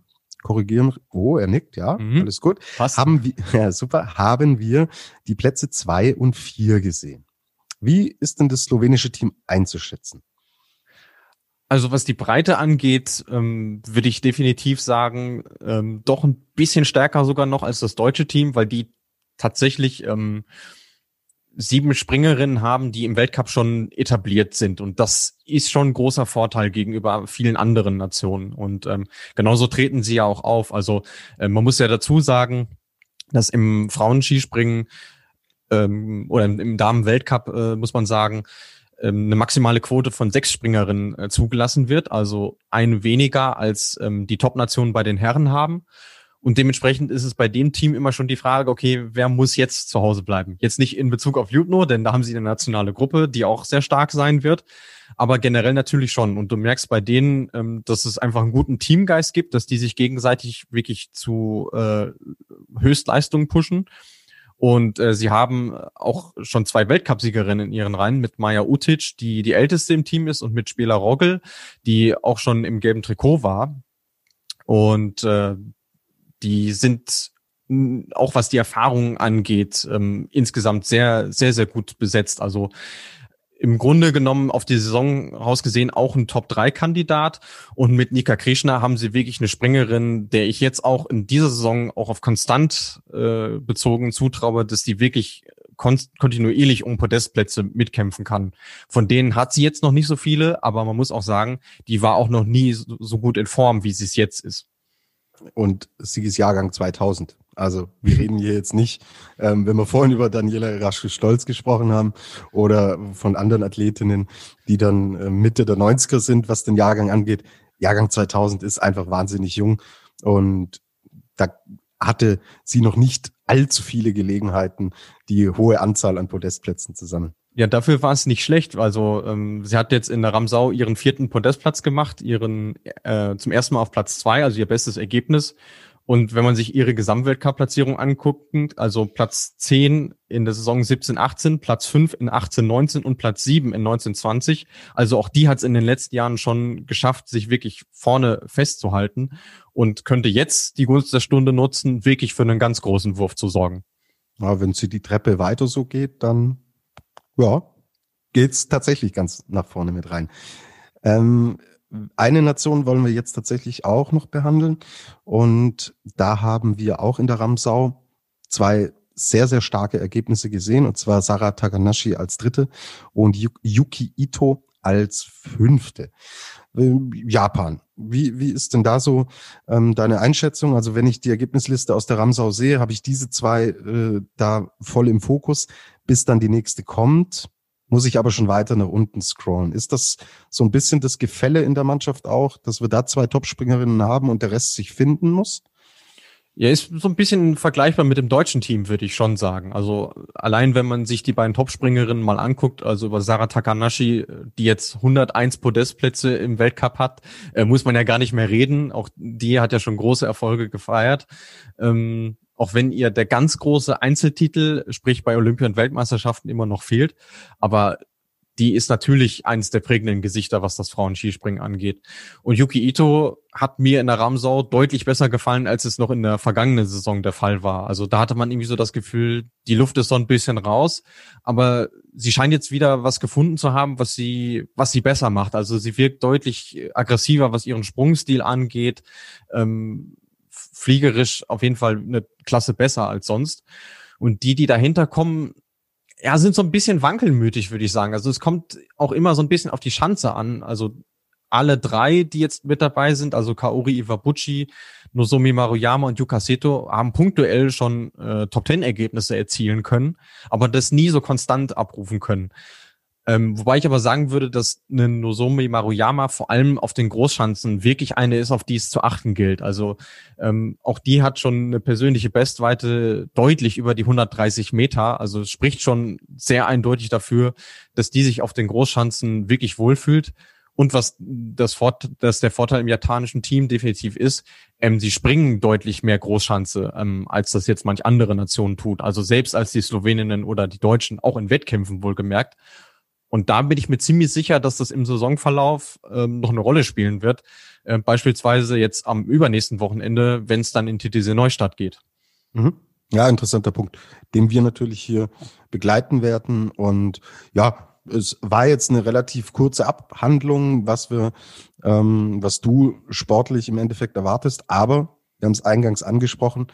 korrigieren, oh, er nickt, ja, mhm. alles gut. Passt. Haben wir, ja, super, haben wir die Plätze zwei und vier gesehen. Wie ist denn das slowenische Team einzuschätzen? Also was die Breite angeht, ähm, würde ich definitiv sagen, ähm, doch ein bisschen stärker sogar noch als das deutsche Team, weil die tatsächlich ähm, sieben Springerinnen haben, die im Weltcup schon etabliert sind. Und das ist schon ein großer Vorteil gegenüber vielen anderen Nationen. Und ähm, genauso treten sie ja auch auf. Also äh, man muss ja dazu sagen, dass im Frauenskispringen ähm, oder im Damen-Weltcup, äh, muss man sagen, ähm, eine maximale Quote von sechs Springerinnen äh, zugelassen wird. Also eine weniger als ähm, die Top-Nationen bei den Herren haben. Und dementsprechend ist es bei dem Team immer schon die Frage, okay, wer muss jetzt zu Hause bleiben? Jetzt nicht in Bezug auf Jutno, denn da haben sie eine nationale Gruppe, die auch sehr stark sein wird. Aber generell natürlich schon. Und du merkst bei denen, ähm, dass es einfach einen guten Teamgeist gibt, dass die sich gegenseitig wirklich zu äh, Höchstleistungen pushen. Und äh, sie haben auch schon zwei Weltcupsiegerinnen in ihren Reihen mit Maja Utic, die die älteste im Team ist, und mit Spieler Rogel, die auch schon im gelben Trikot war. Und äh, die sind auch was die Erfahrung angeht, ähm, insgesamt sehr, sehr, sehr gut besetzt. Also im Grunde genommen auf die Saison rausgesehen auch ein Top-3-Kandidat. Und mit Nika Krishna haben sie wirklich eine Springerin, der ich jetzt auch in dieser Saison auch auf konstant äh, bezogen zutraue, dass die wirklich kontinuierlich um Podestplätze mitkämpfen kann. Von denen hat sie jetzt noch nicht so viele, aber man muss auch sagen, die war auch noch nie so, gut in Form, wie sie es jetzt ist und sie ist Jahrgang 2000. Also wir reden hier jetzt nicht, ähm, wenn wir vorhin über Daniela Raschke-Stolz gesprochen haben oder von anderen Athletinnen, die dann äh, Mitte der 90er sind, was den Jahrgang angeht. Jahrgang 2000 ist einfach wahnsinnig jung und da hatte sie noch nicht allzu viele Gelegenheiten, die hohe Anzahl an Podestplätzen zu sammeln. Ja, dafür war es nicht schlecht. Also ähm, sie hat jetzt in der Ramsau ihren vierten Podestplatz gemacht, ihren äh, zum ersten Mal auf Platz zwei, also ihr bestes Ergebnis. Und wenn man sich ihre Gesamtweltcup-Platzierung anguckt, also Platz 10 in der Saison 17, 18, Platz 5 in 18, 19 und Platz 7 in 19, 20. Also auch die hat es in den letzten Jahren schon geschafft, sich wirklich vorne festzuhalten und könnte jetzt die Gunst der Stunde nutzen, wirklich für einen ganz großen Wurf zu sorgen. Ja, wenn sie die Treppe weiter so geht, dann ja, geht's tatsächlich ganz nach vorne mit rein. Ähm, eine Nation wollen wir jetzt tatsächlich auch noch behandeln. Und da haben wir auch in der Ramsau zwei sehr, sehr starke Ergebnisse gesehen. Und zwar Sarah Takanashi als dritte und Yuki Ito als Fünfte. Ähm, Japan. Wie, wie ist denn da so ähm, deine Einschätzung? Also wenn ich die Ergebnisliste aus der Ramsau sehe, habe ich diese zwei äh, da voll im Fokus, bis dann die nächste kommt muss ich aber schon weiter nach unten scrollen. Ist das so ein bisschen das Gefälle in der Mannschaft auch, dass wir da zwei Topspringerinnen haben und der Rest sich finden muss? Ja, ist so ein bisschen vergleichbar mit dem deutschen Team, würde ich schon sagen. Also allein wenn man sich die beiden Topspringerinnen mal anguckt, also über Sarah Takanashi, die jetzt 101 Podestplätze im Weltcup hat, äh, muss man ja gar nicht mehr reden. Auch die hat ja schon große Erfolge gefeiert. Ähm, auch wenn ihr der ganz große Einzeltitel, sprich bei Olympia und Weltmeisterschaften immer noch fehlt. Aber die ist natürlich eines der prägenden Gesichter, was das Frauenskispringen angeht. Und Yuki Ito hat mir in der Ramsau deutlich besser gefallen, als es noch in der vergangenen Saison der Fall war. Also da hatte man irgendwie so das Gefühl, die Luft ist so ein bisschen raus, aber sie scheint jetzt wieder was gefunden zu haben, was sie, was sie besser macht. Also sie wirkt deutlich aggressiver, was ihren Sprungstil angeht. Ähm, fliegerisch auf jeden Fall eine Klasse besser als sonst. Und die, die dahinter kommen, ja, sind so ein bisschen wankelmütig, würde ich sagen. Also es kommt auch immer so ein bisschen auf die Schanze an. Also alle drei, die jetzt mit dabei sind, also Kaori Iwabuchi, Nozomi Maruyama und Yuka Seto, haben punktuell schon äh, Top-10-Ergebnisse erzielen können, aber das nie so konstant abrufen können. Ähm, wobei ich aber sagen würde, dass eine Nozomi Maruyama vor allem auf den Großschanzen wirklich eine ist, auf die es zu achten gilt. Also ähm, auch die hat schon eine persönliche Bestweite deutlich über die 130 Meter. Also es spricht schon sehr eindeutig dafür, dass die sich auf den Großschanzen wirklich wohlfühlt. Und was das Fort, dass der Vorteil im japanischen Team definitiv ist, ähm, sie springen deutlich mehr Großschanze, ähm, als das jetzt manch andere Nationen tut. Also selbst als die Sloweninnen oder die Deutschen auch in Wettkämpfen wohlgemerkt. Und da bin ich mir ziemlich sicher, dass das im Saisonverlauf ähm, noch eine Rolle spielen wird. Äh, beispielsweise jetzt am übernächsten Wochenende, wenn es dann in TTC Neustadt geht. Mhm. Ja, interessanter Punkt, den wir natürlich hier begleiten werden. Und ja, es war jetzt eine relativ kurze Abhandlung, was wir, ähm, was du sportlich im Endeffekt erwartest. Aber wir haben es eingangs angesprochen.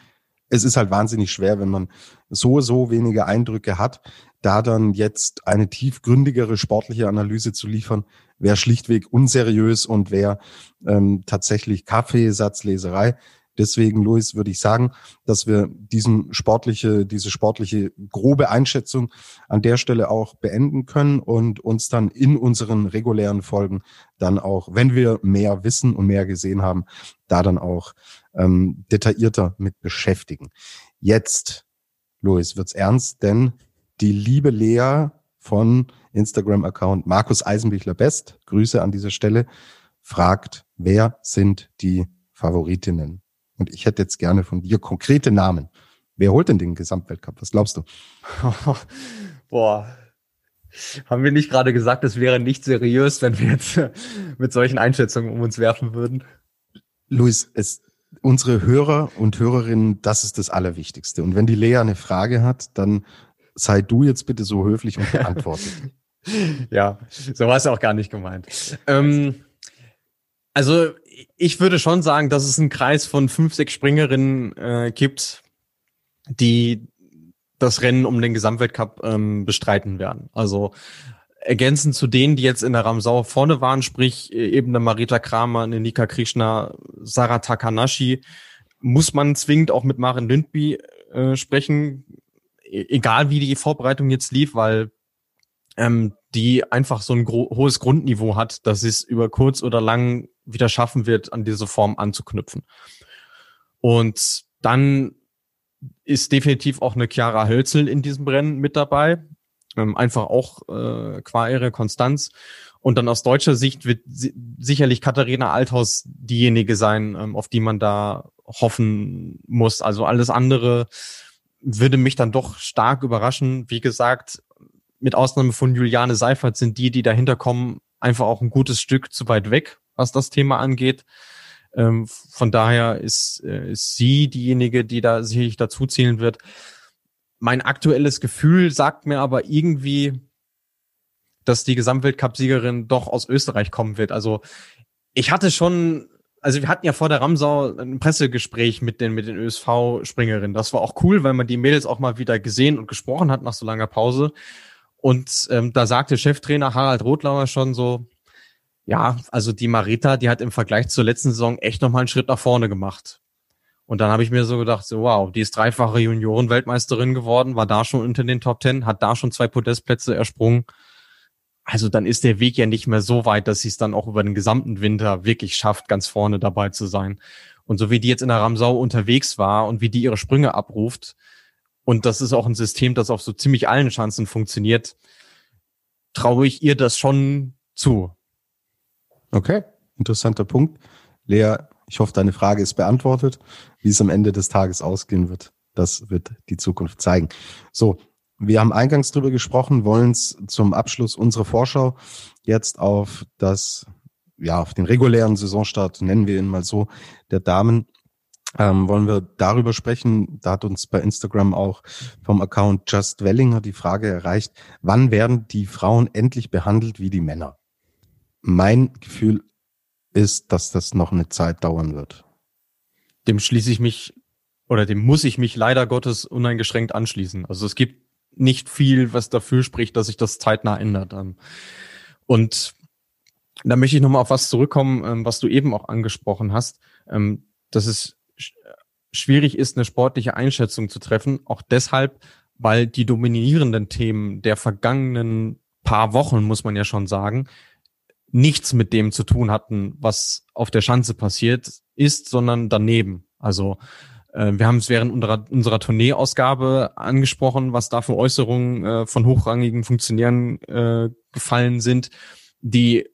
Es ist halt wahnsinnig schwer, wenn man so, so wenige Eindrücke hat, da dann jetzt eine tiefgründigere sportliche Analyse zu liefern, wäre schlichtweg unseriös und wäre ähm, tatsächlich Kaffeesatzleserei. Deswegen, Luis, würde ich sagen, dass wir diesen sportliche, diese sportliche grobe Einschätzung an der Stelle auch beenden können und uns dann in unseren regulären Folgen dann auch, wenn wir mehr wissen und mehr gesehen haben, da dann auch ähm, detaillierter mit beschäftigen. Jetzt, Luis, wird's ernst, denn die liebe Lea von Instagram-Account Markus Eisenbichler Best, Grüße an dieser Stelle, fragt, wer sind die Favoritinnen? Und ich hätte jetzt gerne von dir konkrete Namen. Wer holt denn den Gesamtweltcup? Was glaubst du? Boah. Haben wir nicht gerade gesagt, es wäre nicht seriös, wenn wir jetzt mit solchen Einschätzungen um uns werfen würden? Luis, es, unsere Hörer und Hörerinnen, das ist das Allerwichtigste. Und wenn die Lea eine Frage hat, dann sei du jetzt bitte so höflich und beantworte. ja, so war es auch gar nicht gemeint. Ähm, also ich würde schon sagen, dass es einen Kreis von fünf, sechs Springerinnen äh, gibt, die das Rennen um den Gesamtweltcup ähm, bestreiten werden. Also ergänzend zu denen, die jetzt in der Ramsau vorne waren, sprich äh, eben eine Marita Kramer, eine Nika Krishna, Sarah Takanashi, muss man zwingend auch mit Maren Lindby äh, sprechen, egal wie die Vorbereitung jetzt lief, weil ähm, die einfach so ein hohes Grundniveau hat, dass es über kurz oder lang wieder schaffen wird, an diese Form anzuknüpfen. Und dann ist definitiv auch eine Chiara Hölzel in diesem Rennen mit dabei. Ähm, einfach auch äh, qua ihre Konstanz. Und dann aus deutscher Sicht wird si sicherlich Katharina Althaus diejenige sein, ähm, auf die man da hoffen muss. Also alles andere würde mich dann doch stark überraschen. Wie gesagt, mit Ausnahme von Juliane Seifert sind die, die dahinter kommen, einfach auch ein gutes Stück zu weit weg, was das Thema angeht. Ähm, von daher ist, äh, ist sie diejenige, die da sicherlich dazu zählen wird. Mein aktuelles Gefühl sagt mir aber irgendwie, dass die Gesamtweltcup-Siegerin doch aus Österreich kommen wird. Also ich hatte schon also wir hatten ja vor der Ramsau ein Pressegespräch mit den, mit den ÖSV-Springerinnen. Das war auch cool, weil man die Mädels auch mal wieder gesehen und gesprochen hat nach so langer Pause. Und ähm, da sagte Cheftrainer Harald Rotlauer schon so, ja, also die Marita, die hat im Vergleich zur letzten Saison echt nochmal einen Schritt nach vorne gemacht. Und dann habe ich mir so gedacht, so, wow, die ist dreifache Juniorenweltmeisterin geworden, war da schon unter den Top Ten, hat da schon zwei Podestplätze ersprungen. Also dann ist der Weg ja nicht mehr so weit, dass sie es dann auch über den gesamten Winter wirklich schafft, ganz vorne dabei zu sein. Und so wie die jetzt in der Ramsau unterwegs war und wie die ihre Sprünge abruft, und das ist auch ein System, das auf so ziemlich allen Chancen funktioniert, traue ich ihr das schon zu. Okay, interessanter Punkt. Lea, ich hoffe, deine Frage ist beantwortet. Wie es am Ende des Tages ausgehen wird, das wird die Zukunft zeigen. So, wir haben eingangs drüber gesprochen, wollen es zum Abschluss unserer Vorschau jetzt auf das, ja, auf den regulären Saisonstart, nennen wir ihn mal so, der Damen ähm, wollen wir darüber sprechen. Da hat uns bei Instagram auch vom Account Just Wellinger die Frage erreicht, wann werden die Frauen endlich behandelt wie die Männer? Mein Gefühl ist, dass das noch eine Zeit dauern wird. Dem schließe ich mich oder dem muss ich mich leider Gottes uneingeschränkt anschließen. Also es gibt nicht viel, was dafür spricht, dass sich das zeitnah ändert. Ähm, und da möchte ich nochmal auf was zurückkommen, ähm, was du eben auch angesprochen hast. Ähm, dass es schwierig ist, eine sportliche Einschätzung zu treffen. Auch deshalb, weil die dominierenden Themen der vergangenen paar Wochen, muss man ja schon sagen, nichts mit dem zu tun hatten, was auf der Schanze passiert ist, sondern daneben. Also wir haben es während unserer, unserer Tourneeausgabe angesprochen, was da für Äußerungen äh, von hochrangigen Funktionären äh, gefallen sind, die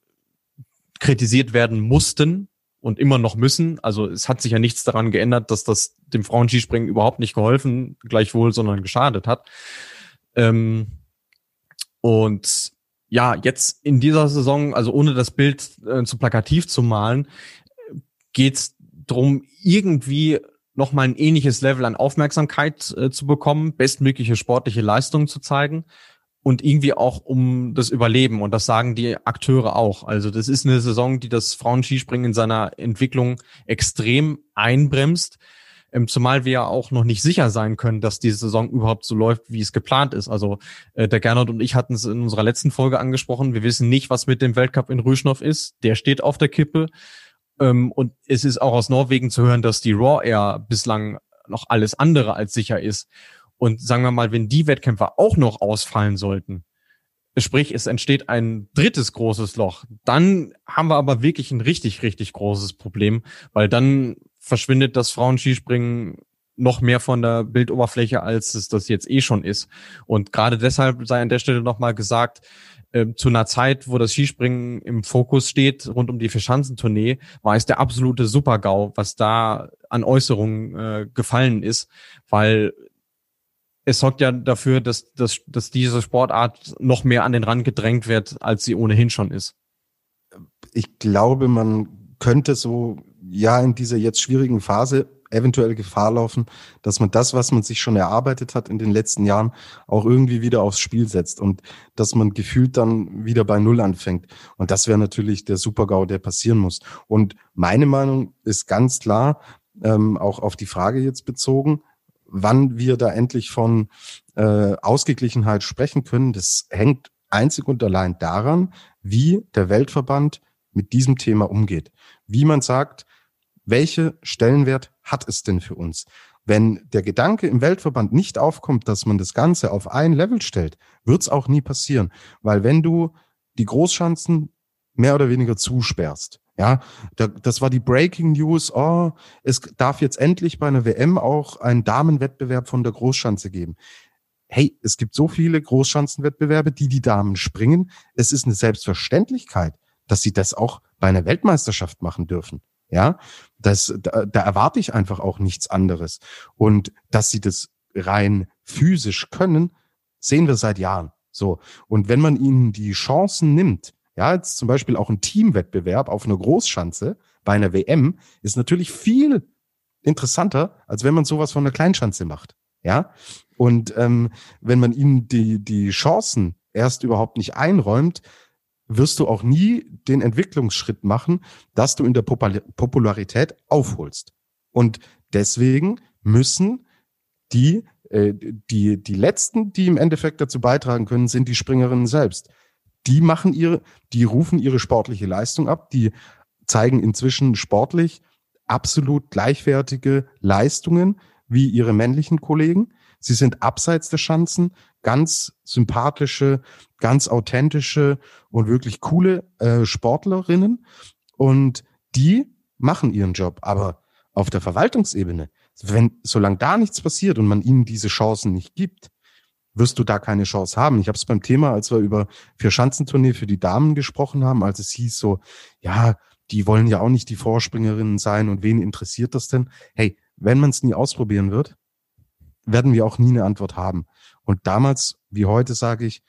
kritisiert werden mussten, und immer noch müssen. Also es hat sich ja nichts daran geändert, dass das dem Frauenskispringen überhaupt nicht geholfen, gleichwohl, sondern geschadet hat. Ähm, und ja, jetzt in dieser Saison, also ohne das Bild äh, zu plakativ zu malen, geht's drum irgendwie nochmal ein ähnliches Level an Aufmerksamkeit äh, zu bekommen, bestmögliche sportliche Leistungen zu zeigen und irgendwie auch um das Überleben. Und das sagen die Akteure auch. Also das ist eine Saison, die das Frauenskispringen in seiner Entwicklung extrem einbremst. Ähm, zumal wir ja auch noch nicht sicher sein können, dass diese Saison überhaupt so läuft, wie es geplant ist. Also äh, der Gernot und ich hatten es in unserer letzten Folge angesprochen. Wir wissen nicht, was mit dem Weltcup in Rüschnow ist. Der steht auf der Kippe. Ähm, und es ist auch aus Norwegen zu hören, dass die Raw Air bislang noch alles andere als sicher ist. Und sagen wir mal, wenn die Wettkämpfer auch noch ausfallen sollten, sprich, es entsteht ein drittes großes Loch, dann haben wir aber wirklich ein richtig, richtig großes Problem, weil dann verschwindet das Frauenskispringen noch mehr von der Bildoberfläche, als es das jetzt eh schon ist. Und gerade deshalb sei an der Stelle nochmal gesagt, äh, zu einer Zeit, wo das Skispringen im Fokus steht, rund um die Verschanzentournee, war es der absolute Supergau, was da an Äußerungen äh, gefallen ist, weil es sorgt ja dafür, dass, dass, dass diese Sportart noch mehr an den Rand gedrängt wird, als sie ohnehin schon ist. Ich glaube, man könnte so, ja, in dieser jetzt schwierigen Phase eventuell Gefahr laufen, dass man das, was man sich schon erarbeitet hat in den letzten Jahren, auch irgendwie wieder aufs Spiel setzt und dass man gefühlt dann wieder bei Null anfängt. Und das wäre natürlich der Supergau, der passieren muss. Und meine Meinung ist ganz klar, ähm, auch auf die Frage jetzt bezogen, wann wir da endlich von äh, Ausgeglichenheit sprechen können, das hängt einzig und allein daran, wie der Weltverband mit diesem Thema umgeht. Wie man sagt, welche Stellenwert hat es denn für uns? Wenn der Gedanke im Weltverband nicht aufkommt, dass man das Ganze auf ein Level stellt, wird es auch nie passieren. Weil wenn du die Großschanzen mehr oder weniger zusperrst, ja, da, das war die Breaking News. Oh, es darf jetzt endlich bei einer WM auch einen Damenwettbewerb von der Großschanze geben. Hey, es gibt so viele Großschanzenwettbewerbe, die die Damen springen. Es ist eine Selbstverständlichkeit, dass sie das auch bei einer Weltmeisterschaft machen dürfen. Ja, das, da, da erwarte ich einfach auch nichts anderes. Und dass sie das rein physisch können, sehen wir seit Jahren. So. Und wenn man ihnen die Chancen nimmt, ja, jetzt zum Beispiel auch ein Teamwettbewerb auf einer Großschanze bei einer WM ist natürlich viel interessanter, als wenn man sowas von einer Kleinschanze macht. Ja, und ähm, wenn man ihnen die, die Chancen erst überhaupt nicht einräumt, wirst du auch nie den Entwicklungsschritt machen, dass du in der Popularität aufholst. Und deswegen müssen die äh, die, die letzten, die im Endeffekt dazu beitragen können, sind die Springerinnen selbst. Die machen ihre, die rufen ihre sportliche Leistung ab, die zeigen inzwischen sportlich absolut gleichwertige Leistungen wie ihre männlichen Kollegen. Sie sind abseits der Schanzen ganz sympathische, ganz authentische und wirklich coole äh, Sportlerinnen. Und die machen ihren Job. Aber auf der Verwaltungsebene, wenn, solange da nichts passiert und man ihnen diese Chancen nicht gibt, wirst du da keine Chance haben. Ich habe es beim Thema, als wir über vier Schanzentournee für die Damen gesprochen haben, als es hieß so, ja, die wollen ja auch nicht die Vorspringerinnen sein und wen interessiert das denn? Hey, wenn man es nie ausprobieren wird, werden wir auch nie eine Antwort haben. Und damals, wie heute, sage ich,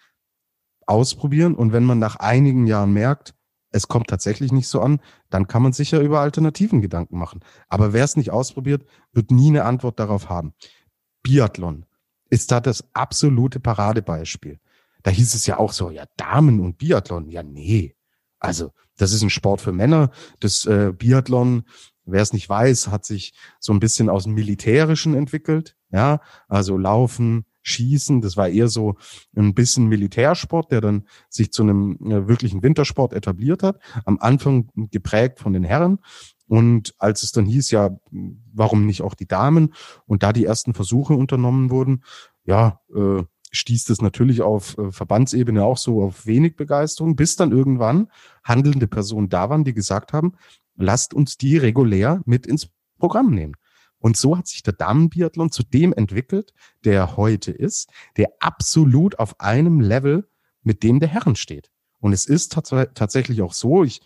ausprobieren. Und wenn man nach einigen Jahren merkt, es kommt tatsächlich nicht so an, dann kann man sicher über Alternativen Gedanken machen. Aber wer es nicht ausprobiert, wird nie eine Antwort darauf haben. Biathlon ist da das absolute Paradebeispiel. Da hieß es ja auch so, ja, Damen und Biathlon. Ja, nee. Also, das ist ein Sport für Männer. Das äh, Biathlon, wer es nicht weiß, hat sich so ein bisschen aus dem Militärischen entwickelt. Ja, also Laufen, Schießen, das war eher so ein bisschen Militärsport, der dann sich zu einem äh, wirklichen Wintersport etabliert hat. Am Anfang geprägt von den Herren. Und als es dann hieß, ja, warum nicht auch die Damen? Und da die ersten Versuche unternommen wurden, ja, äh, stieß das natürlich auf äh, Verbandsebene auch so auf wenig Begeisterung, bis dann irgendwann handelnde Personen da waren, die gesagt haben, lasst uns die regulär mit ins Programm nehmen. Und so hat sich der Damenbiathlon zu dem entwickelt, der heute ist, der absolut auf einem Level mit dem der Herren steht. Und es ist tats tatsächlich auch so, ich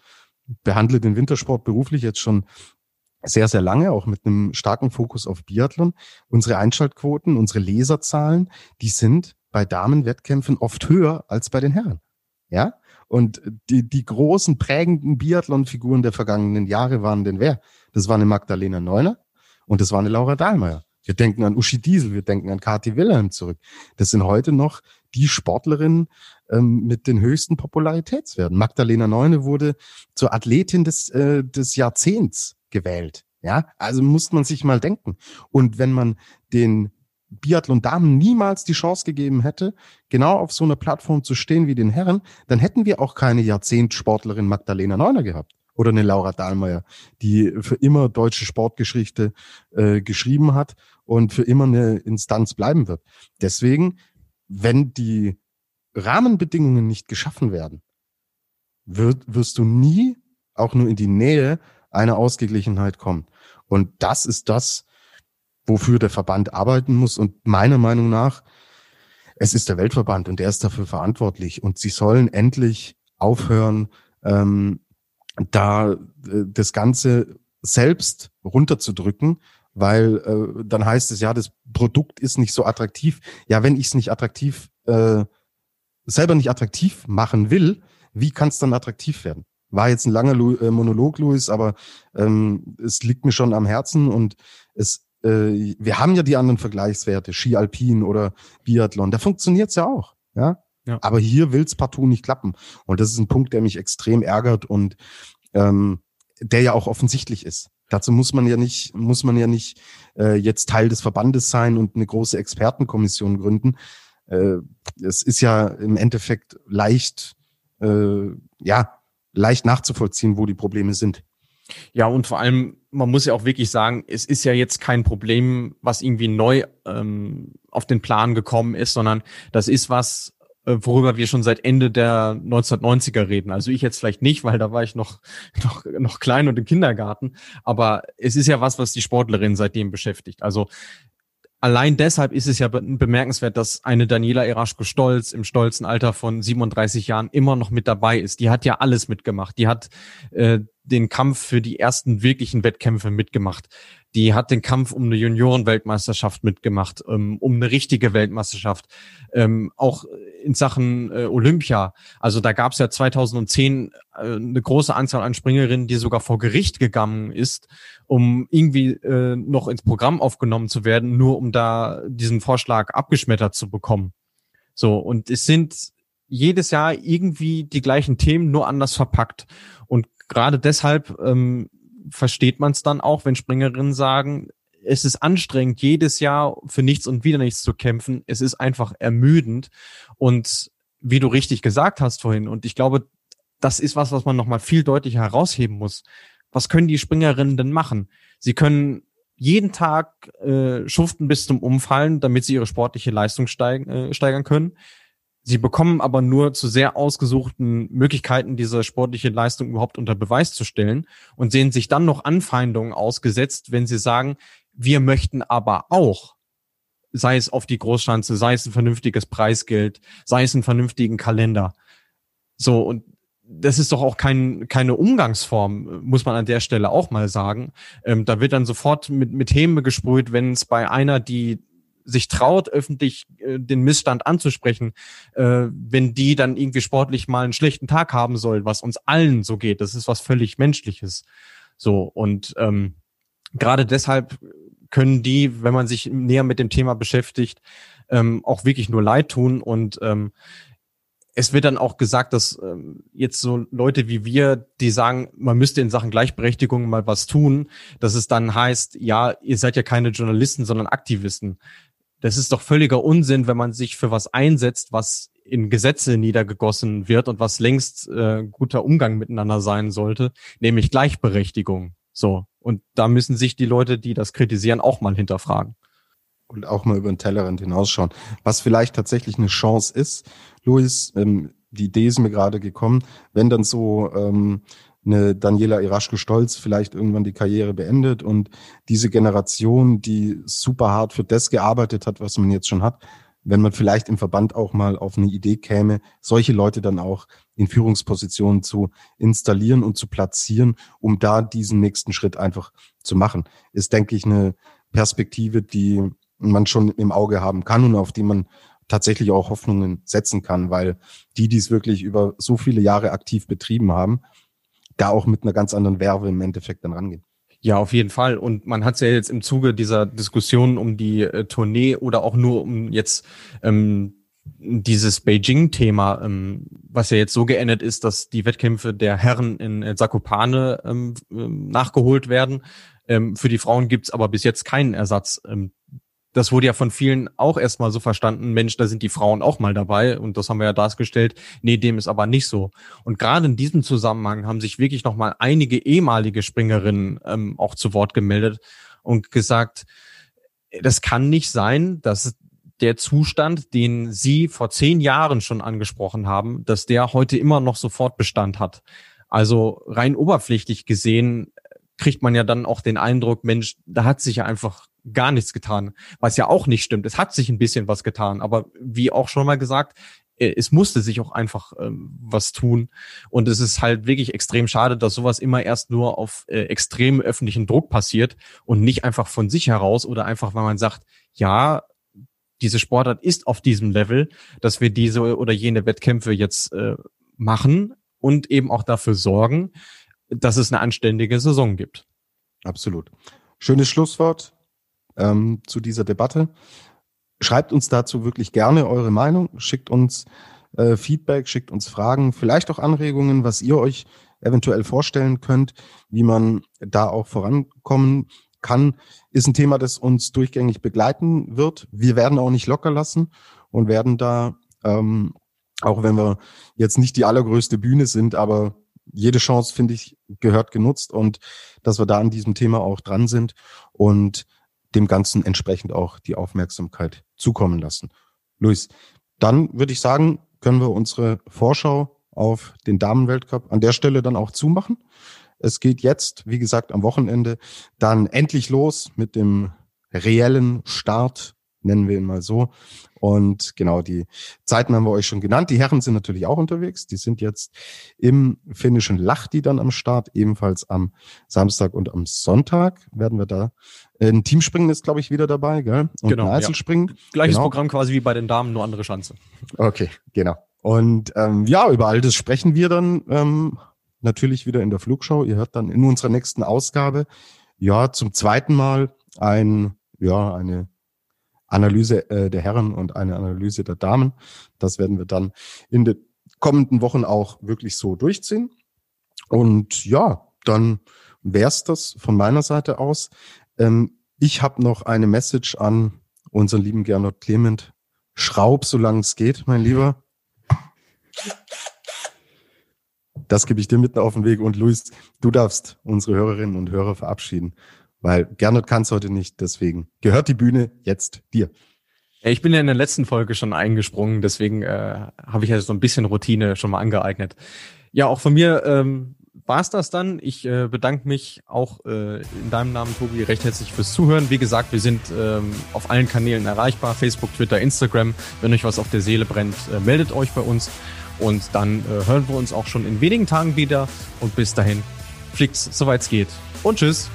behandle den Wintersport beruflich jetzt schon sehr, sehr lange, auch mit einem starken Fokus auf Biathlon. Unsere Einschaltquoten, unsere Leserzahlen, die sind bei Damenwettkämpfen oft höher als bei den Herren. Ja? Und die, die großen prägenden Biathlon-Figuren der vergangenen Jahre waren denn wer? Das war eine Magdalena Neuner, und das war eine Laura Dahlmeier. Wir denken an Uschi Diesel, wir denken an Kati Wilhelm zurück. Das sind heute noch die Sportlerinnen ähm, mit den höchsten Popularitätswerten. Magdalena Neune wurde zur Athletin des, äh, des Jahrzehnts gewählt. Ja, also muss man sich mal denken. Und wenn man den Biathlon-Damen niemals die Chance gegeben hätte, genau auf so einer Plattform zu stehen wie den Herren, dann hätten wir auch keine Jahrzehntsportlerin Magdalena Neuner gehabt oder eine Laura Dahlmeier, die für immer deutsche Sportgeschichte äh, geschrieben hat und für immer eine Instanz bleiben wird. Deswegen, wenn die Rahmenbedingungen nicht geschaffen werden, wird, wirst du nie auch nur in die Nähe einer Ausgeglichenheit kommen. Und das ist das, wofür der Verband arbeiten muss. Und meiner Meinung nach, es ist der Weltverband und der ist dafür verantwortlich. Und sie sollen endlich aufhören, ähm, da äh, das Ganze selbst runterzudrücken, weil äh, dann heißt es ja, das Produkt ist nicht so attraktiv. Ja, wenn ich es nicht attraktiv, äh, selber nicht attraktiv machen will, wie kann es dann attraktiv werden? War jetzt ein langer Lu äh, Monolog, Louis, aber ähm, es liegt mir schon am Herzen und es, äh, wir haben ja die anderen Vergleichswerte, Ski Alpin oder Biathlon, da funktioniert's ja auch, ja. Ja. Aber hier will's partout nicht klappen. Und das ist ein Punkt, der mich extrem ärgert und ähm, der ja auch offensichtlich ist. Dazu muss man ja nicht, muss man ja nicht äh, jetzt Teil des Verbandes sein und eine große Expertenkommission gründen. Äh, es ist ja im Endeffekt leicht, äh, ja, leicht nachzuvollziehen, wo die Probleme sind. Ja, und vor allem, man muss ja auch wirklich sagen, es ist ja jetzt kein Problem, was irgendwie neu ähm, auf den Plan gekommen ist, sondern das ist was, worüber wir schon seit Ende der 1990er reden. Also ich jetzt vielleicht nicht, weil da war ich noch, noch, noch klein und im Kindergarten. Aber es ist ja was, was die Sportlerin seitdem beschäftigt. Also allein deshalb ist es ja bemerkenswert, dass eine Daniela Eraschko-Stolz im stolzen Alter von 37 Jahren immer noch mit dabei ist. Die hat ja alles mitgemacht. Die hat äh, den Kampf für die ersten wirklichen Wettkämpfe mitgemacht. Die hat den Kampf um eine Juniorenweltmeisterschaft mitgemacht, ähm, um eine richtige Weltmeisterschaft, ähm, auch in Sachen äh, Olympia. Also da gab es ja 2010 äh, eine große Anzahl an Springerinnen, die sogar vor Gericht gegangen ist, um irgendwie äh, noch ins Programm aufgenommen zu werden, nur um da diesen Vorschlag abgeschmettert zu bekommen. So, und es sind jedes Jahr irgendwie die gleichen Themen, nur anders verpackt. Und gerade deshalb ähm, versteht man es dann auch, wenn Springerinnen sagen, es ist anstrengend, jedes Jahr für nichts und wieder nichts zu kämpfen. Es ist einfach ermüdend. Und wie du richtig gesagt hast vorhin, und ich glaube, das ist was, was man nochmal viel deutlicher herausheben muss. Was können die Springerinnen denn machen? Sie können jeden Tag äh, schuften bis zum Umfallen, damit sie ihre sportliche Leistung steigen, äh, steigern können. Sie bekommen aber nur zu sehr ausgesuchten Möglichkeiten, diese sportliche Leistung überhaupt unter Beweis zu stellen und sehen sich dann noch Anfeindungen ausgesetzt, wenn sie sagen, wir möchten aber auch, sei es auf die Großschanze, sei es ein vernünftiges Preisgeld, sei es einen vernünftigen Kalender. So, und das ist doch auch kein, keine Umgangsform, muss man an der Stelle auch mal sagen. Ähm, da wird dann sofort mit, mit Häme gesprüht, wenn es bei einer, die sich traut, öffentlich äh, den Missstand anzusprechen, äh, wenn die dann irgendwie sportlich mal einen schlechten Tag haben soll, was uns allen so geht. Das ist was völlig Menschliches. So, und ähm, gerade deshalb können die, wenn man sich näher mit dem Thema beschäftigt, ähm, auch wirklich nur leid tun. Und ähm, es wird dann auch gesagt, dass ähm, jetzt so Leute wie wir, die sagen, man müsste in Sachen Gleichberechtigung mal was tun, dass es dann heißt, ja, ihr seid ja keine Journalisten, sondern Aktivisten. Das ist doch völliger Unsinn, wenn man sich für was einsetzt, was in Gesetze niedergegossen wird und was längst äh, guter Umgang miteinander sein sollte, nämlich Gleichberechtigung. So. Und da müssen sich die Leute, die das kritisieren, auch mal hinterfragen. Und auch mal über den Tellerrand hinausschauen. Was vielleicht tatsächlich eine Chance ist, Luis, ähm, die Idee ist mir gerade gekommen, wenn dann so ähm, eine Daniela Iraschke-Stolz vielleicht irgendwann die Karriere beendet und diese Generation, die super hart für das gearbeitet hat, was man jetzt schon hat, wenn man vielleicht im Verband auch mal auf eine Idee käme, solche Leute dann auch in Führungspositionen zu installieren und zu platzieren, um da diesen nächsten Schritt einfach zu machen, ist, denke ich, eine Perspektive, die man schon im Auge haben kann und auf die man tatsächlich auch Hoffnungen setzen kann, weil die, die es wirklich über so viele Jahre aktiv betrieben haben, da auch mit einer ganz anderen Werbe im Endeffekt dann rangehen. Ja, auf jeden Fall. Und man hat ja jetzt im Zuge dieser Diskussion um die äh, Tournee oder auch nur um jetzt ähm, dieses Beijing-Thema, ähm, was ja jetzt so geendet ist, dass die Wettkämpfe der Herren in äh, Zakopane ähm, ähm, nachgeholt werden. Ähm, für die Frauen gibt's aber bis jetzt keinen Ersatz. Ähm, das wurde ja von vielen auch erstmal so verstanden, Mensch, da sind die Frauen auch mal dabei und das haben wir ja dargestellt. Nee, dem ist aber nicht so. Und gerade in diesem Zusammenhang haben sich wirklich nochmal einige ehemalige Springerinnen ähm, auch zu Wort gemeldet und gesagt, das kann nicht sein, dass der Zustand, den Sie vor zehn Jahren schon angesprochen haben, dass der heute immer noch sofort Bestand hat. Also rein oberflächlich gesehen kriegt man ja dann auch den Eindruck, Mensch, da hat sich ja einfach gar nichts getan, was ja auch nicht stimmt. Es hat sich ein bisschen was getan, aber wie auch schon mal gesagt, äh, es musste sich auch einfach ähm, was tun. Und es ist halt wirklich extrem schade, dass sowas immer erst nur auf äh, extrem öffentlichen Druck passiert und nicht einfach von sich heraus oder einfach, weil man sagt, ja, diese Sportart ist auf diesem Level, dass wir diese oder jene Wettkämpfe jetzt äh, machen und eben auch dafür sorgen, dass es eine anständige Saison gibt. Absolut. Schönes Schlusswort ähm, zu dieser Debatte. Schreibt uns dazu wirklich gerne eure Meinung, schickt uns äh, Feedback, schickt uns Fragen, vielleicht auch Anregungen, was ihr euch eventuell vorstellen könnt, wie man da auch vorankommen kann, ist ein Thema, das uns durchgängig begleiten wird. Wir werden auch nicht locker lassen und werden da, ähm, auch wenn wir jetzt nicht die allergrößte Bühne sind, aber jede Chance, finde ich, gehört genutzt und dass wir da an diesem Thema auch dran sind und dem Ganzen entsprechend auch die Aufmerksamkeit zukommen lassen. Luis, dann würde ich sagen, können wir unsere Vorschau auf den Damenweltcup an der Stelle dann auch zumachen. Es geht jetzt, wie gesagt, am Wochenende dann endlich los mit dem reellen Start nennen wir ihn mal so. Und genau, die Zeiten haben wir euch schon genannt. Die Herren sind natürlich auch unterwegs. Die sind jetzt im finnischen Lahti dann am Start, ebenfalls am Samstag und am Sonntag werden wir da. Ein Teamspringen ist, glaube ich, wieder dabei, gell? Und genau, ein Einzelspringen. Ja. Gleiches genau. Programm quasi wie bei den Damen, nur andere Schanze. Okay, genau. Und ähm, ja, über all das sprechen wir dann ähm, natürlich wieder in der Flugschau. Ihr hört dann in unserer nächsten Ausgabe ja zum zweiten Mal ein ja eine Analyse äh, der Herren und eine Analyse der Damen. Das werden wir dann in den kommenden Wochen auch wirklich so durchziehen. Und ja, dann wär's das von meiner Seite aus. Ähm, Ich habe noch eine Message an unseren lieben Gernot Clement. Schraub, solange es geht, mein Lieber. Das gebe ich dir mit auf den Weg. Und Luis, du darfst unsere Hörerinnen und Hörer verabschieden, weil Gernot kann es heute nicht. Deswegen gehört die Bühne jetzt dir. Ich bin ja in der letzten Folge schon eingesprungen, deswegen äh, habe ich ja so ein bisschen Routine schon mal angeeignet. Ja, auch von mir ähm, war es das dann. Ich äh, bedanke mich auch äh, in deinem Namen, Tobi, recht herzlich fürs Zuhören. Wie gesagt, wir sind ähm, auf allen Kanälen erreichbar, Facebook, Twitter, Instagram. Wenn euch was auf der Seele brennt, äh, meldet euch bei uns. Und dann äh, hören wir uns auch schon in wenigen Tagen wieder. Und bis dahin, fliegt's, soweit es geht. Und tschüss.